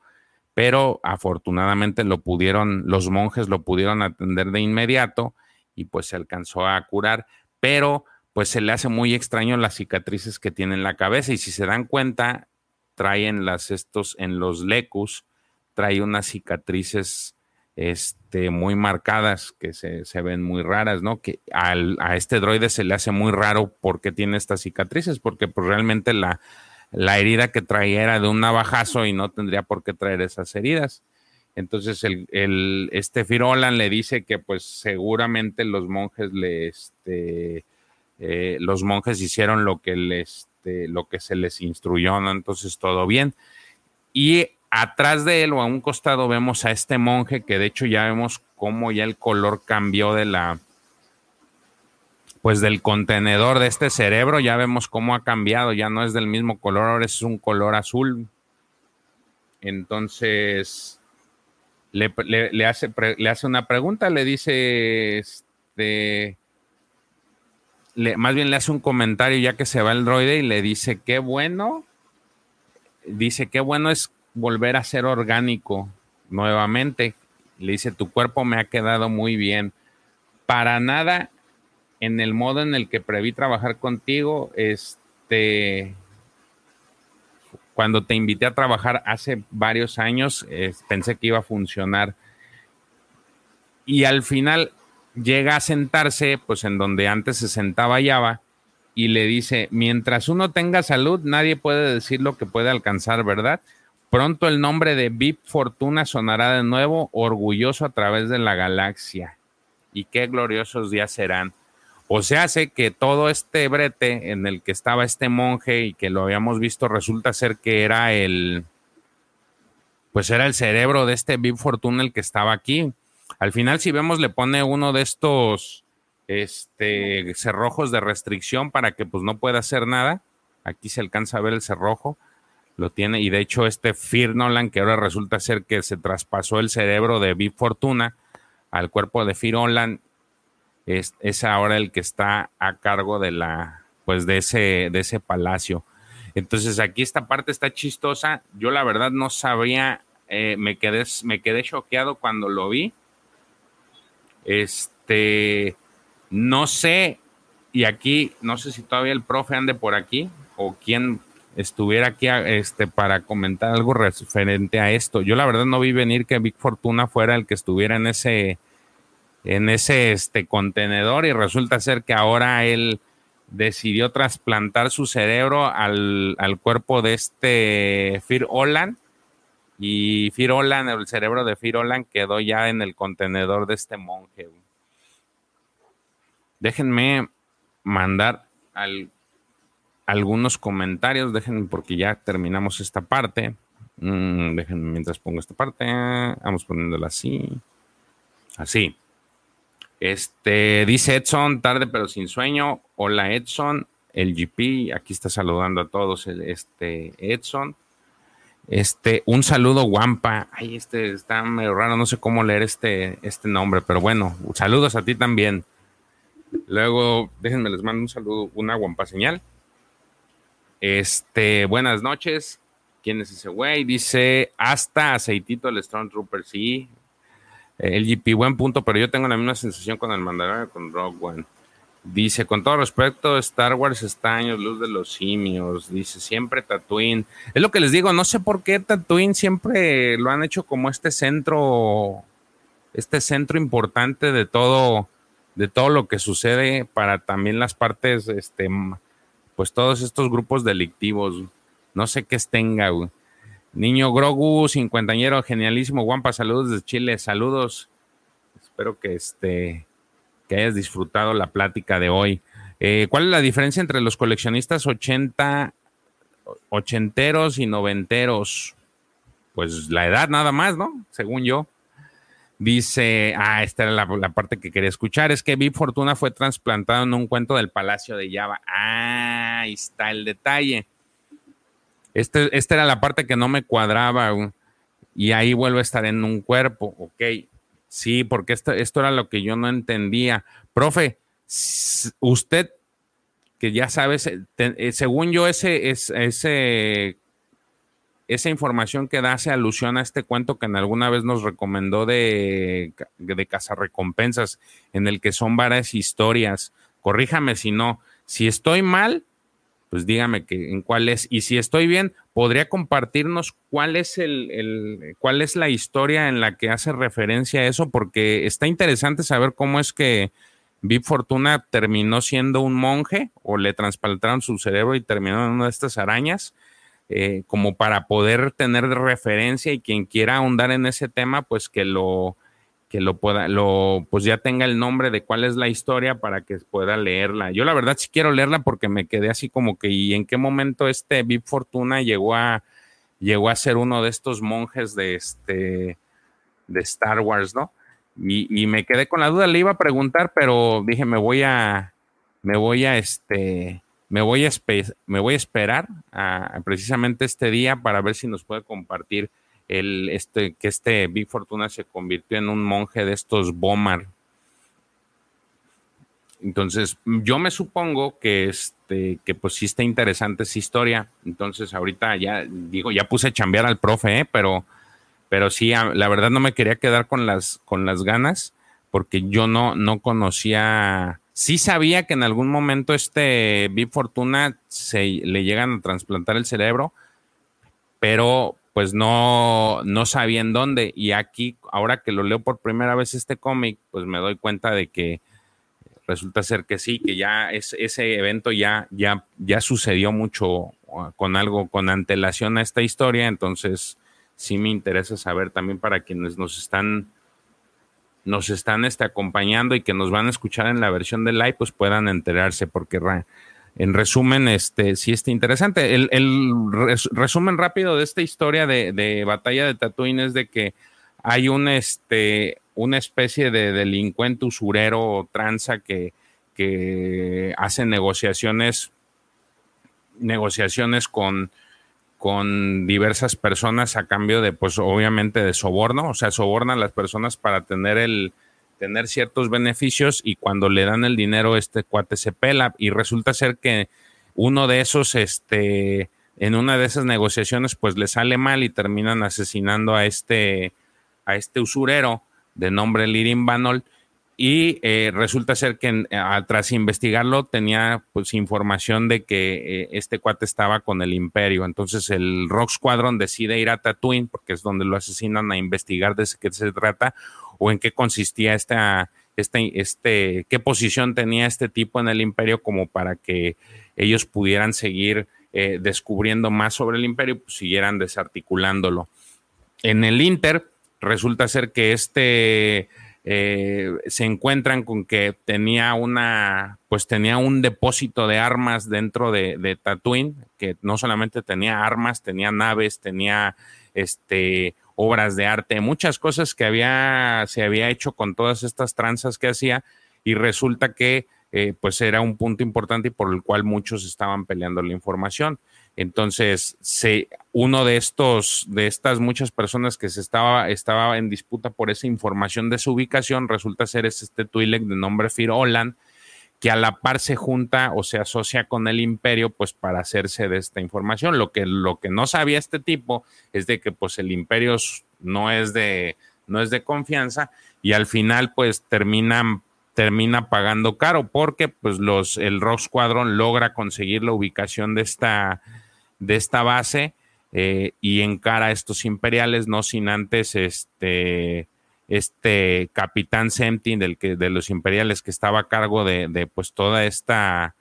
pero afortunadamente lo pudieron los monjes lo pudieron atender de inmediato y pues se alcanzó a curar, pero pues se le hace muy extraño las cicatrices que tiene en la cabeza y si se dan cuenta traen las estos en los lecus trae unas cicatrices este, muy marcadas, que se, ven muy raras, ¿no? Que a este droide se le hace muy raro porque tiene estas cicatrices, porque pues realmente la, la herida que traía era de un navajazo y no tendría por qué traer esas heridas. Entonces el, el, este Firolan le dice que pues seguramente los monjes le, este, eh, los monjes hicieron lo que, les, este, lo que se les instruyó, ¿no? Entonces todo bien. Y atrás de él o a un costado vemos a este monje que de hecho ya vemos cómo ya el color cambió de la pues del contenedor de este cerebro, ya vemos cómo ha cambiado, ya no es del mismo color, ahora es un color azul. Entonces le, hace, le hace una pregunta, le dice, este, más bien le hace un comentario ya que se va el droide y le dice, qué bueno, dice, qué bueno es volver a ser orgánico nuevamente. Le dice, tu cuerpo me ha quedado muy bien. Para nada, en el modo en el que preví trabajar contigo, este, cuando te invité a trabajar hace varios años, pensé que iba a funcionar. Y al final llega a sentarse, pues en donde antes se sentaba Yava, y le dice, mientras uno tenga salud, nadie puede decir lo que puede alcanzar, ¿verdad? Pronto el nombre de Vip Fortuna sonará de nuevo, orgulloso a través de la galaxia. Y qué gloriosos días serán. O sea, hace que todo este brete en el que estaba este monje y que lo habíamos visto resulta ser que era el, pues era el cerebro de este Vip Fortuna el que estaba aquí. Al final, si vemos, le pone uno de estos este, cerrojos de restricción para que pues no pueda hacer nada. Aquí se alcanza a ver el cerrojo lo tiene. Y de hecho, este Fear Nolan, que ahora resulta ser que se traspasó el cerebro de Big Fortuna al cuerpo de Fear Nolan, es, es, ahora el que está a cargo de la, pues de ese, de ese palacio. Entonces aquí esta parte está chistosa. Yo la verdad no sabía, eh, me, quedé, me quedé choqueado cuando lo vi. Este, no sé, y aquí, no sé si todavía el profe ande por aquí o quién estuviera aquí este, para comentar algo referente a esto. Yo la verdad no vi venir que Big Fortuna fuera el que estuviera en ese, en ese este, contenedor y resulta ser que ahora él decidió trasplantar su cerebro al, cuerpo de este Fir Olan y Fir Olan, el cerebro de Fir Olan quedó ya en el contenedor de este monje. Déjenme mandar al algunos comentarios. Déjenme porque ya terminamos esta parte. Mm, déjenme mientras pongo esta parte. Vamos poniéndola así. Así. Este, dice Edson, tarde pero sin sueño. Hola Edson, el GP, aquí está saludando a todos, este Edson. Este, un saludo, Guampa. Ay, este está medio raro, no sé cómo leer este, este nombre, pero bueno, saludos a ti también. Luego, déjenme les mando un saludo, una Guampa señal. Este, buenas noches. ¿Quién es ese güey? Dice, hasta aceitito el Stormtrooper, sí. El GP, buen punto, pero yo tengo la misma sensación con el Mandalorian con Rogue One. Dice, con todo respeto, Star Wars está luz de los simios. Dice, siempre Tatooine. Es lo que les digo, no sé por qué Tatooine siempre lo han hecho como este centro, este centro importante de todo, de todo lo que sucede para también las partes, este, pues todos estos grupos delictivos. No sé qué tenga, Niño Grogu, cincuentañero, genialísimo, Guampa, saludos desde Chile, saludos. Espero que este que hayas disfrutado la plática de hoy. Eh, ¿Cuál es la diferencia entre los coleccionistas 80, ochenteros y noventeros? Pues la edad nada más, ¿no? Según yo. Dice, ah, esta era la, parte que quería escuchar, es que Big Fortuna fue trasplantado en un cuento del Palacio de Java. Ah, ahí está el detalle. Este, esta era la parte que no me cuadraba, y ahí vuelve a estar en un cuerpo, ok. Sí, porque esto, esto era lo que yo no entendía. Profe, usted, que ya sabes, eh, según yo, ese, ese, esa información que da hace alusión a este cuento que en alguna vez nos recomendó de, de Cazarrecompensas, en el que son varias historias. Corríjame si no. Si estoy mal, pues dígame que, en cuál es. Y si estoy bien, ¿podría compartirnos cuál es, el, cuál es la historia en la que hace referencia a eso? Porque está interesante saber cómo es que Vip Fortuna terminó siendo un monje o le trasplantaron su cerebro y terminó en una de estas arañas. Eh, como para poder tener referencia y quien quiera ahondar en ese tema, pues que lo, que lo pueda, lo, pues ya tenga el nombre de cuál es la historia para que pueda leerla. Yo la verdad sí quiero leerla porque me quedé así como que, ¿y en qué momento este Vip Fortuna llegó a, llegó a ser uno de estos monjes de este, de Star Wars, ¿no? Y, me quedé con la duda, le iba a preguntar, pero dije, me voy a, me voy a, este, me voy a, esperar a, precisamente este día para ver si nos puede compartir el, este, que este Big Fortuna se convirtió en un monje de estos Bomar. Entonces, yo me supongo que este, pues sí está interesante esa historia. Entonces, ahorita ya digo, ya puse a chambear al profe, ¿eh? pero, pero sí, la verdad no me quería quedar con las, con las ganas, porque yo no, no conocía. Sí sabía que en algún momento este Big Fortuna se le llegan a trasplantar el cerebro, pero pues no, no sabía en dónde. Y aquí, ahora que lo leo por primera vez este cómic, pues me doy cuenta de que resulta ser que sí, que ya es, ese evento ya, ya, ya sucedió mucho con algo, con antelación a esta historia. Entonces, sí me interesa saber también para quienes nos están nos están este, acompañando y que nos van a escuchar en la versión de live, pues puedan enterarse, porque en resumen, este sí está interesante. El, resumen rápido de esta historia de, batalla de Tatooine es de que hay un este una especie de delincuente usurero o tranza que, que hace negociaciones negociaciones con, con diversas personas a cambio de, pues obviamente de soborno, o sea, sobornan a las personas para tener el, tener ciertos beneficios y cuando le dan el dinero este cuate se pela. Y resulta ser que uno de esos, este, en una de esas negociaciones pues le sale mal y terminan asesinando a este, a este usurero de nombre Lirin Banol y eh, resulta ser que tras investigarlo tenía pues información de que eh, este cuate estaba con el imperio. Entonces el Rock Squadron decide ir a Tatooine porque es donde lo asesinan a investigar de qué se trata o en qué consistía esta, este, qué posición tenía este tipo en el imperio como para que ellos pudieran seguir eh, descubriendo más sobre el imperio, pues, siguieran desarticulándolo. En el Inter resulta ser que este, eh, se encuentran con que tenía una, pues tenía un depósito de armas dentro de, de, Tatooine, que no solamente tenía armas, tenía naves, tenía este, obras de arte, muchas cosas que había, se había hecho con todas estas tranzas que hacía, y resulta que eh, pues era un punto importante y por el cual muchos estaban peleando la información. Entonces, uno de estos, de estas muchas personas que se estaba, estaba en disputa por esa información de su ubicación, resulta ser este Twi'lek de nombre Fir Olan, que a la par se junta o se asocia con el imperio, pues para hacerse de esta información. Lo que, lo que no sabía este tipo es de que pues el imperio no es de, no es de confianza y al final pues terminan termina pagando caro porque pues los el Rock Squadron logra conseguir la ubicación de esta de esta base eh, y encara a estos imperiales, no sin antes este, este capitán Semtin del que, de los imperiales que estaba a cargo de, pues toda esta,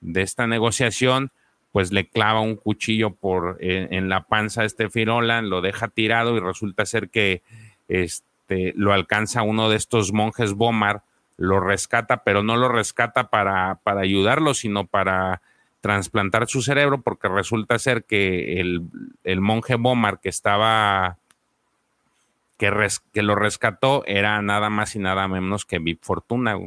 de esta negociación, pues le clava un cuchillo por, en, la panza a este Firolan, lo deja tirado y resulta ser que este, lo alcanza uno de estos monjes Bomar, lo rescata, pero no lo rescata para, para ayudarlo, sino para trasplantar su cerebro porque resulta ser que el, monje Bomar que estaba, que, que, lo rescató era nada más y nada menos que Vip Fortuna.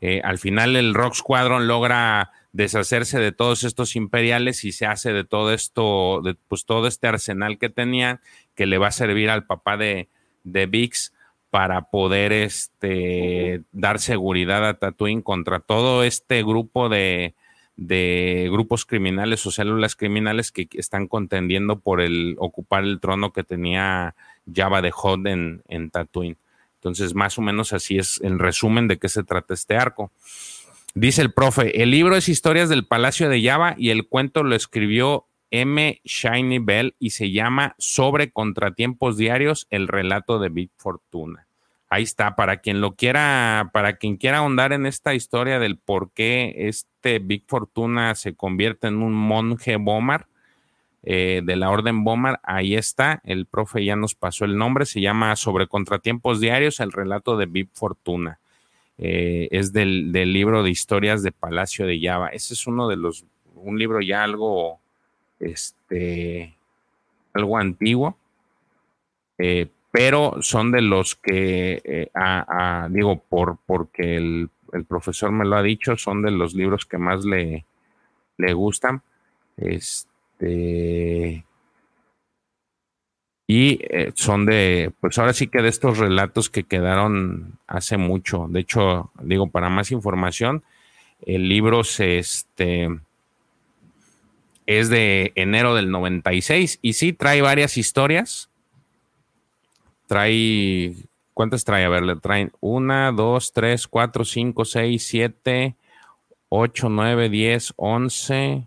Eh, al final el Rock Squadron logra deshacerse de todos estos imperiales y se hace de todo esto, de, pues todo este arsenal que tenía que le va a servir al papá de, de Vix para poder este, dar seguridad a Tatooine contra todo este grupo de, de grupos criminales o células criminales que están contendiendo por el ocupar el trono que tenía Java de Hod en, en Tatooine. Entonces, más o menos así es el resumen de qué se trata este arco. Dice el profe, el libro es Historias del Palacio de Java y el cuento lo escribió M. Shiny Bell y se llama Sobre Contratiempos Diarios, el relato de Big Fortuna ahí está, para quien lo quiera, para quien quiera ahondar en esta historia del por qué este Big Fortuna se convierte en un monje Bomar eh, de la Orden Bomar, ahí está, el profe ya nos pasó el nombre, se llama Sobre Contratiempos Diarios, el relato de Big Fortuna. Eh, es del, libro de historias de Palacio de Java. Ese es uno de los, un libro ya algo, este, algo antiguo, eh, pero son de los que, eh, digo, por, porque el, profesor me lo ha dicho, son de los libros que más le, le gustan. Este. Y eh, son de, pues ahora sí que de estos relatos que quedaron hace mucho. De hecho, digo, para más información, el libro se, este, es de enero del 96 y sí trae varias historias trae, ¿cuántas trae? A ver, le traen una, dos, tres, cuatro, cinco, seis, siete, ocho, nueve, diez, once,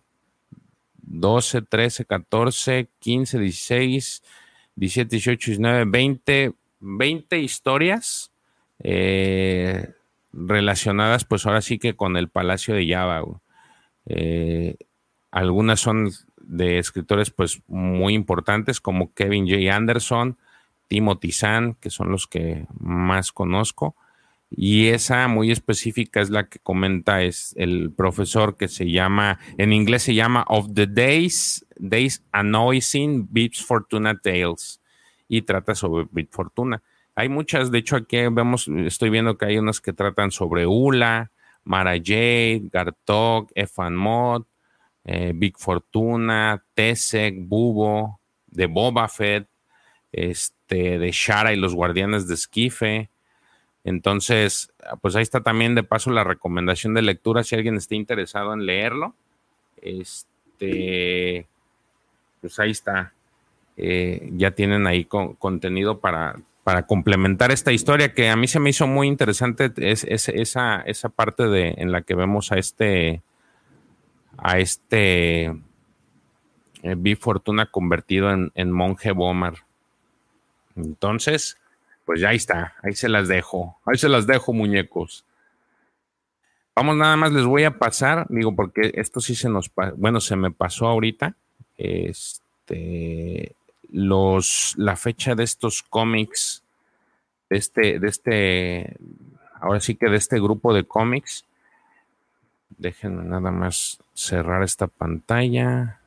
doce, trece, catorce, quince, dieciséis, diecisiete, dieciocho, diecinueve, veinte, veinte historias eh, relacionadas, pues ahora sí que con el Palacio de Java. Eh, algunas son de escritores pues muy importantes como Kevin J. Anderson, Timothy Zahn, que son los que más conozco. Y esa muy específica es la que comenta es el profesor que se llama, en inglés se llama Of the Days, Days Annoying Beats Fortuna Tales y trata sobre Beat Fortuna. Hay muchas, de hecho aquí vemos, estoy viendo que hay unas que tratan sobre Ula, Mara Jade, Gartok, Efan Mod, eh, Big Fortuna, Tesek, Bubo, de Boba Fett, este, de Shara y los Guardianes de Esquife. Entonces, pues ahí está también de paso la recomendación de lectura si alguien está interesado en leerlo. Este, pues ahí está. Eh, ya tienen ahí contenido para, para complementar esta historia que a mí se me hizo muy interesante es, esa, esa parte de en la que vemos a este a este eh, Fortuna convertido en, en monje Bomar. Entonces, pues ya ahí está, ahí se las dejo, ahí se las dejo, muñecos. Vamos, nada más les voy a pasar, digo, porque esto sí se nos, bueno, se me pasó ahorita, este, los, la fecha de estos cómics de este, de este, ahora sí que de este grupo de cómics. Déjenme nada más cerrar esta pantalla.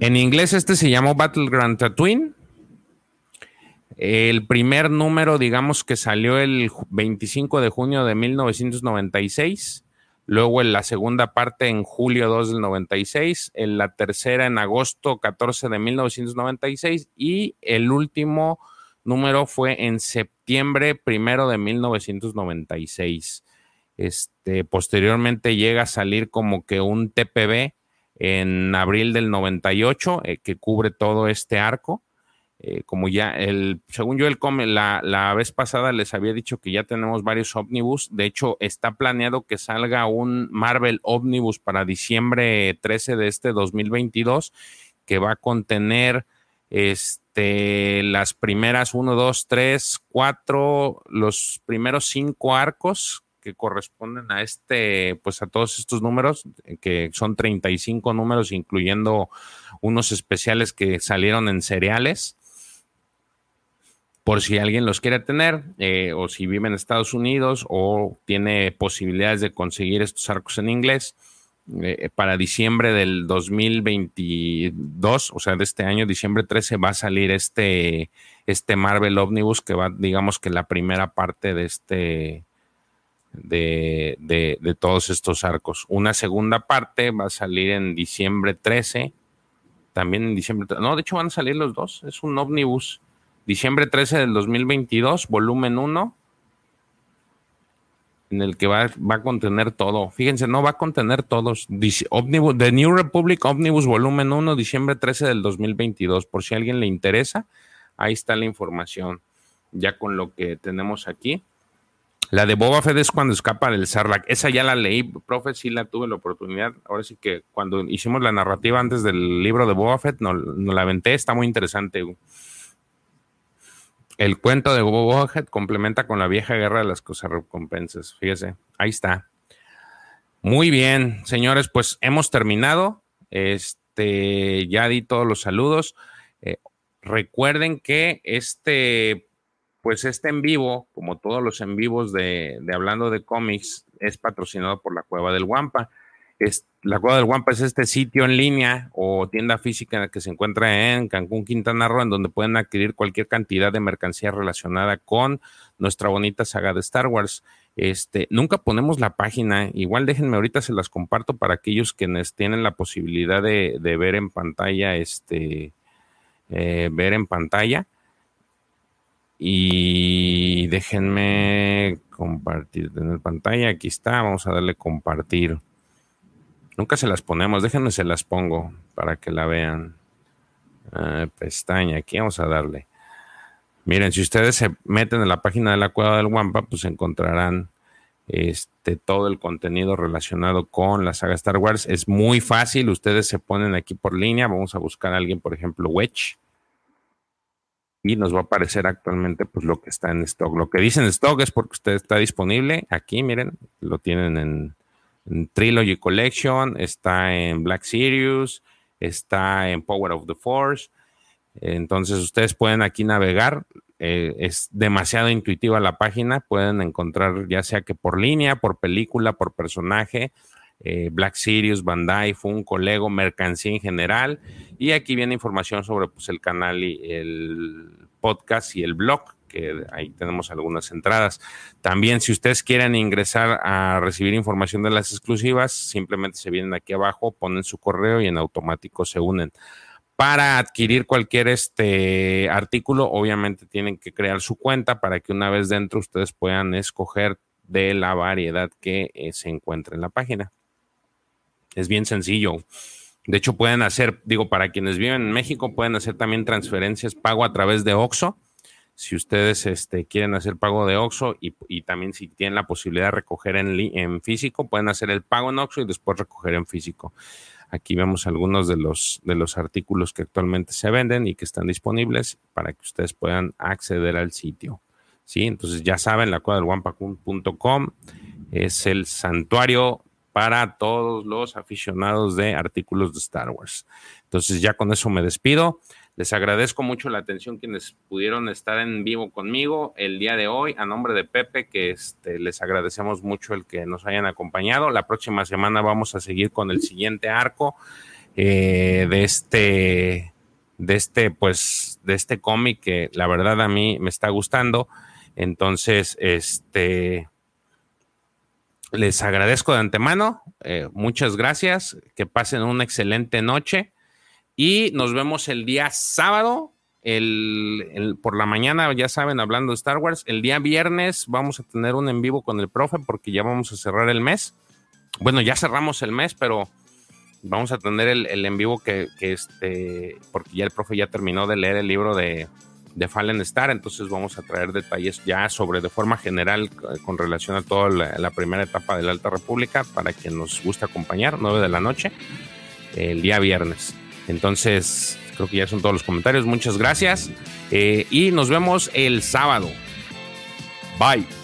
En inglés este se llamó Battleground Tatooine. El primer número, digamos que salió el 25 de junio de 1996. Luego en la segunda parte en julio 2 del 96. En la tercera en agosto 14 de 1996. Y el último número fue en septiembre primero de 1996. Este, posteriormente llega a salir como que un TPB en abril del 98 eh, que cubre todo este arco. Eh, como ya, el, según yo, el la, la vez pasada les había dicho que ya tenemos varios ómnibus. De hecho, está planeado que salga un Marvel Omnibus para diciembre 13 de este 2022, que va a contener este, las primeras 1, 2, 3, 4, los primeros cinco arcos que corresponden a este, pues a todos estos números, que son 35 números, incluyendo unos especiales que salieron en cereales. Por si alguien los quiere tener, eh, o si vive en Estados Unidos, o tiene posibilidades de conseguir estos arcos en inglés, eh, para diciembre del 2022, o sea, de este año, diciembre 13, va a salir este, este Marvel Omnibus, que va, digamos que la primera parte de este, de, de, todos estos arcos. Una segunda parte va a salir en diciembre 13, también en diciembre, no, de hecho van a salir los dos, es un ómnibus. Diciembre 13 del 2022, volumen 1, en el que va, va, a contener todo. Fíjense, no va a contener todos. Omnibus, The New Republic Omnibus Volumen 1, diciembre 13 del 2022. Por si a alguien le interesa, ahí está la información. Ya con lo que tenemos aquí. La de Boba Fett es cuando escapa del Sarlacc. Esa ya la leí, profe, sí la tuve la oportunidad. Ahora sí que cuando hicimos la narrativa antes del libro de Boba Fett, no, la aventé, está muy interesante. El cuento de Boba Fett complementa con la vieja guerra de las cosas recompensas. Fíjese, ahí está. Muy bien, señores, pues hemos terminado. Este, ya di todos los saludos. Eh, recuerden que este pues este en vivo, como todos los en vivos de, Hablando de cómics, es patrocinado por la Cueva del Guampa. La Cueva del Guampa es este sitio en línea o tienda física que se encuentra en Cancún, Quintana Roo, en donde pueden adquirir cualquier cantidad de mercancía relacionada con nuestra bonita saga de Star Wars. Este, nunca ponemos la página, igual déjenme ahorita se las comparto para aquellos quienes tienen la posibilidad de, ver en pantalla, este, eh, ver en pantalla. Y déjenme compartir en pantalla. Aquí está. Vamos a darle compartir. Nunca se las ponemos. Déjenme se las pongo para que la vean. Ah, pestaña. Aquí vamos a darle. Miren, si ustedes se meten en la página de la Cueva del Wampa, pues encontrarán este, todo el contenido relacionado con la saga Star Wars. Es muy fácil. Ustedes se ponen aquí por línea. Vamos a buscar a alguien, por ejemplo, Wedge y nos va a aparecer actualmente pues lo que está en stock. Lo que dice en stock es porque usted está disponible. Aquí, miren, lo tienen en, Trilogy Collection, está en Black Series, está en Power of the Force. Entonces ustedes pueden aquí navegar. Eh, es demasiado intuitiva la página. Pueden encontrar ya sea que por línea, por película, por personaje. Eh, Black Series, Bandai, Funko, Lego, mercancía en general. Y aquí viene información sobre pues, el canal y el podcast y el blog, que ahí tenemos algunas entradas. También, si ustedes quieren ingresar a recibir información de las exclusivas, simplemente se vienen aquí abajo, ponen su correo y en automático se unen. Para adquirir cualquier este artículo, obviamente tienen que crear su cuenta para que una vez dentro ustedes puedan escoger de la variedad que eh, se encuentra en la página. Es bien sencillo. De hecho, pueden hacer, digo, para quienes viven en México, pueden hacer también transferencias, pago a través de OXO. Si ustedes este, quieren hacer pago de OXO y, también si tienen la posibilidad de recoger en, físico, pueden hacer el pago en OXO y después recoger en físico. Aquí vemos algunos de los, de los artículos que actualmente se venden y que están disponibles para que ustedes puedan acceder al sitio. ¿Sí? Entonces ya saben, la cuadra del es el santuario para todos los aficionados de artículos de Star Wars. Entonces ya con eso me despido. Les agradezco mucho la atención quienes pudieron estar en vivo conmigo el día de hoy. A nombre de Pepe, que este, les agradecemos mucho el que nos hayan acompañado. La próxima semana vamos a seguir con el siguiente arco eh, de este, de este, pues, de este cómic que la verdad a mí me está gustando. Entonces, este, les agradezco de antemano. Eh, muchas gracias. Que pasen una excelente noche. Y nos vemos el día sábado, el, por la mañana, ya saben, hablando de Star Wars. El día viernes vamos a tener un en vivo con el profe porque ya vamos a cerrar el mes. Bueno, ya cerramos el mes, pero vamos a tener el, en vivo que, este, porque ya el profe ya terminó de leer el libro de, de Fallen Star, entonces vamos a traer detalles ya sobre de forma general con relación a toda la, primera etapa de la Alta República para quien nos gusta acompañar, 9 de la noche, el día viernes. Entonces, creo que ya son todos los comentarios. Muchas gracias. Eh, y nos vemos el sábado. Bye.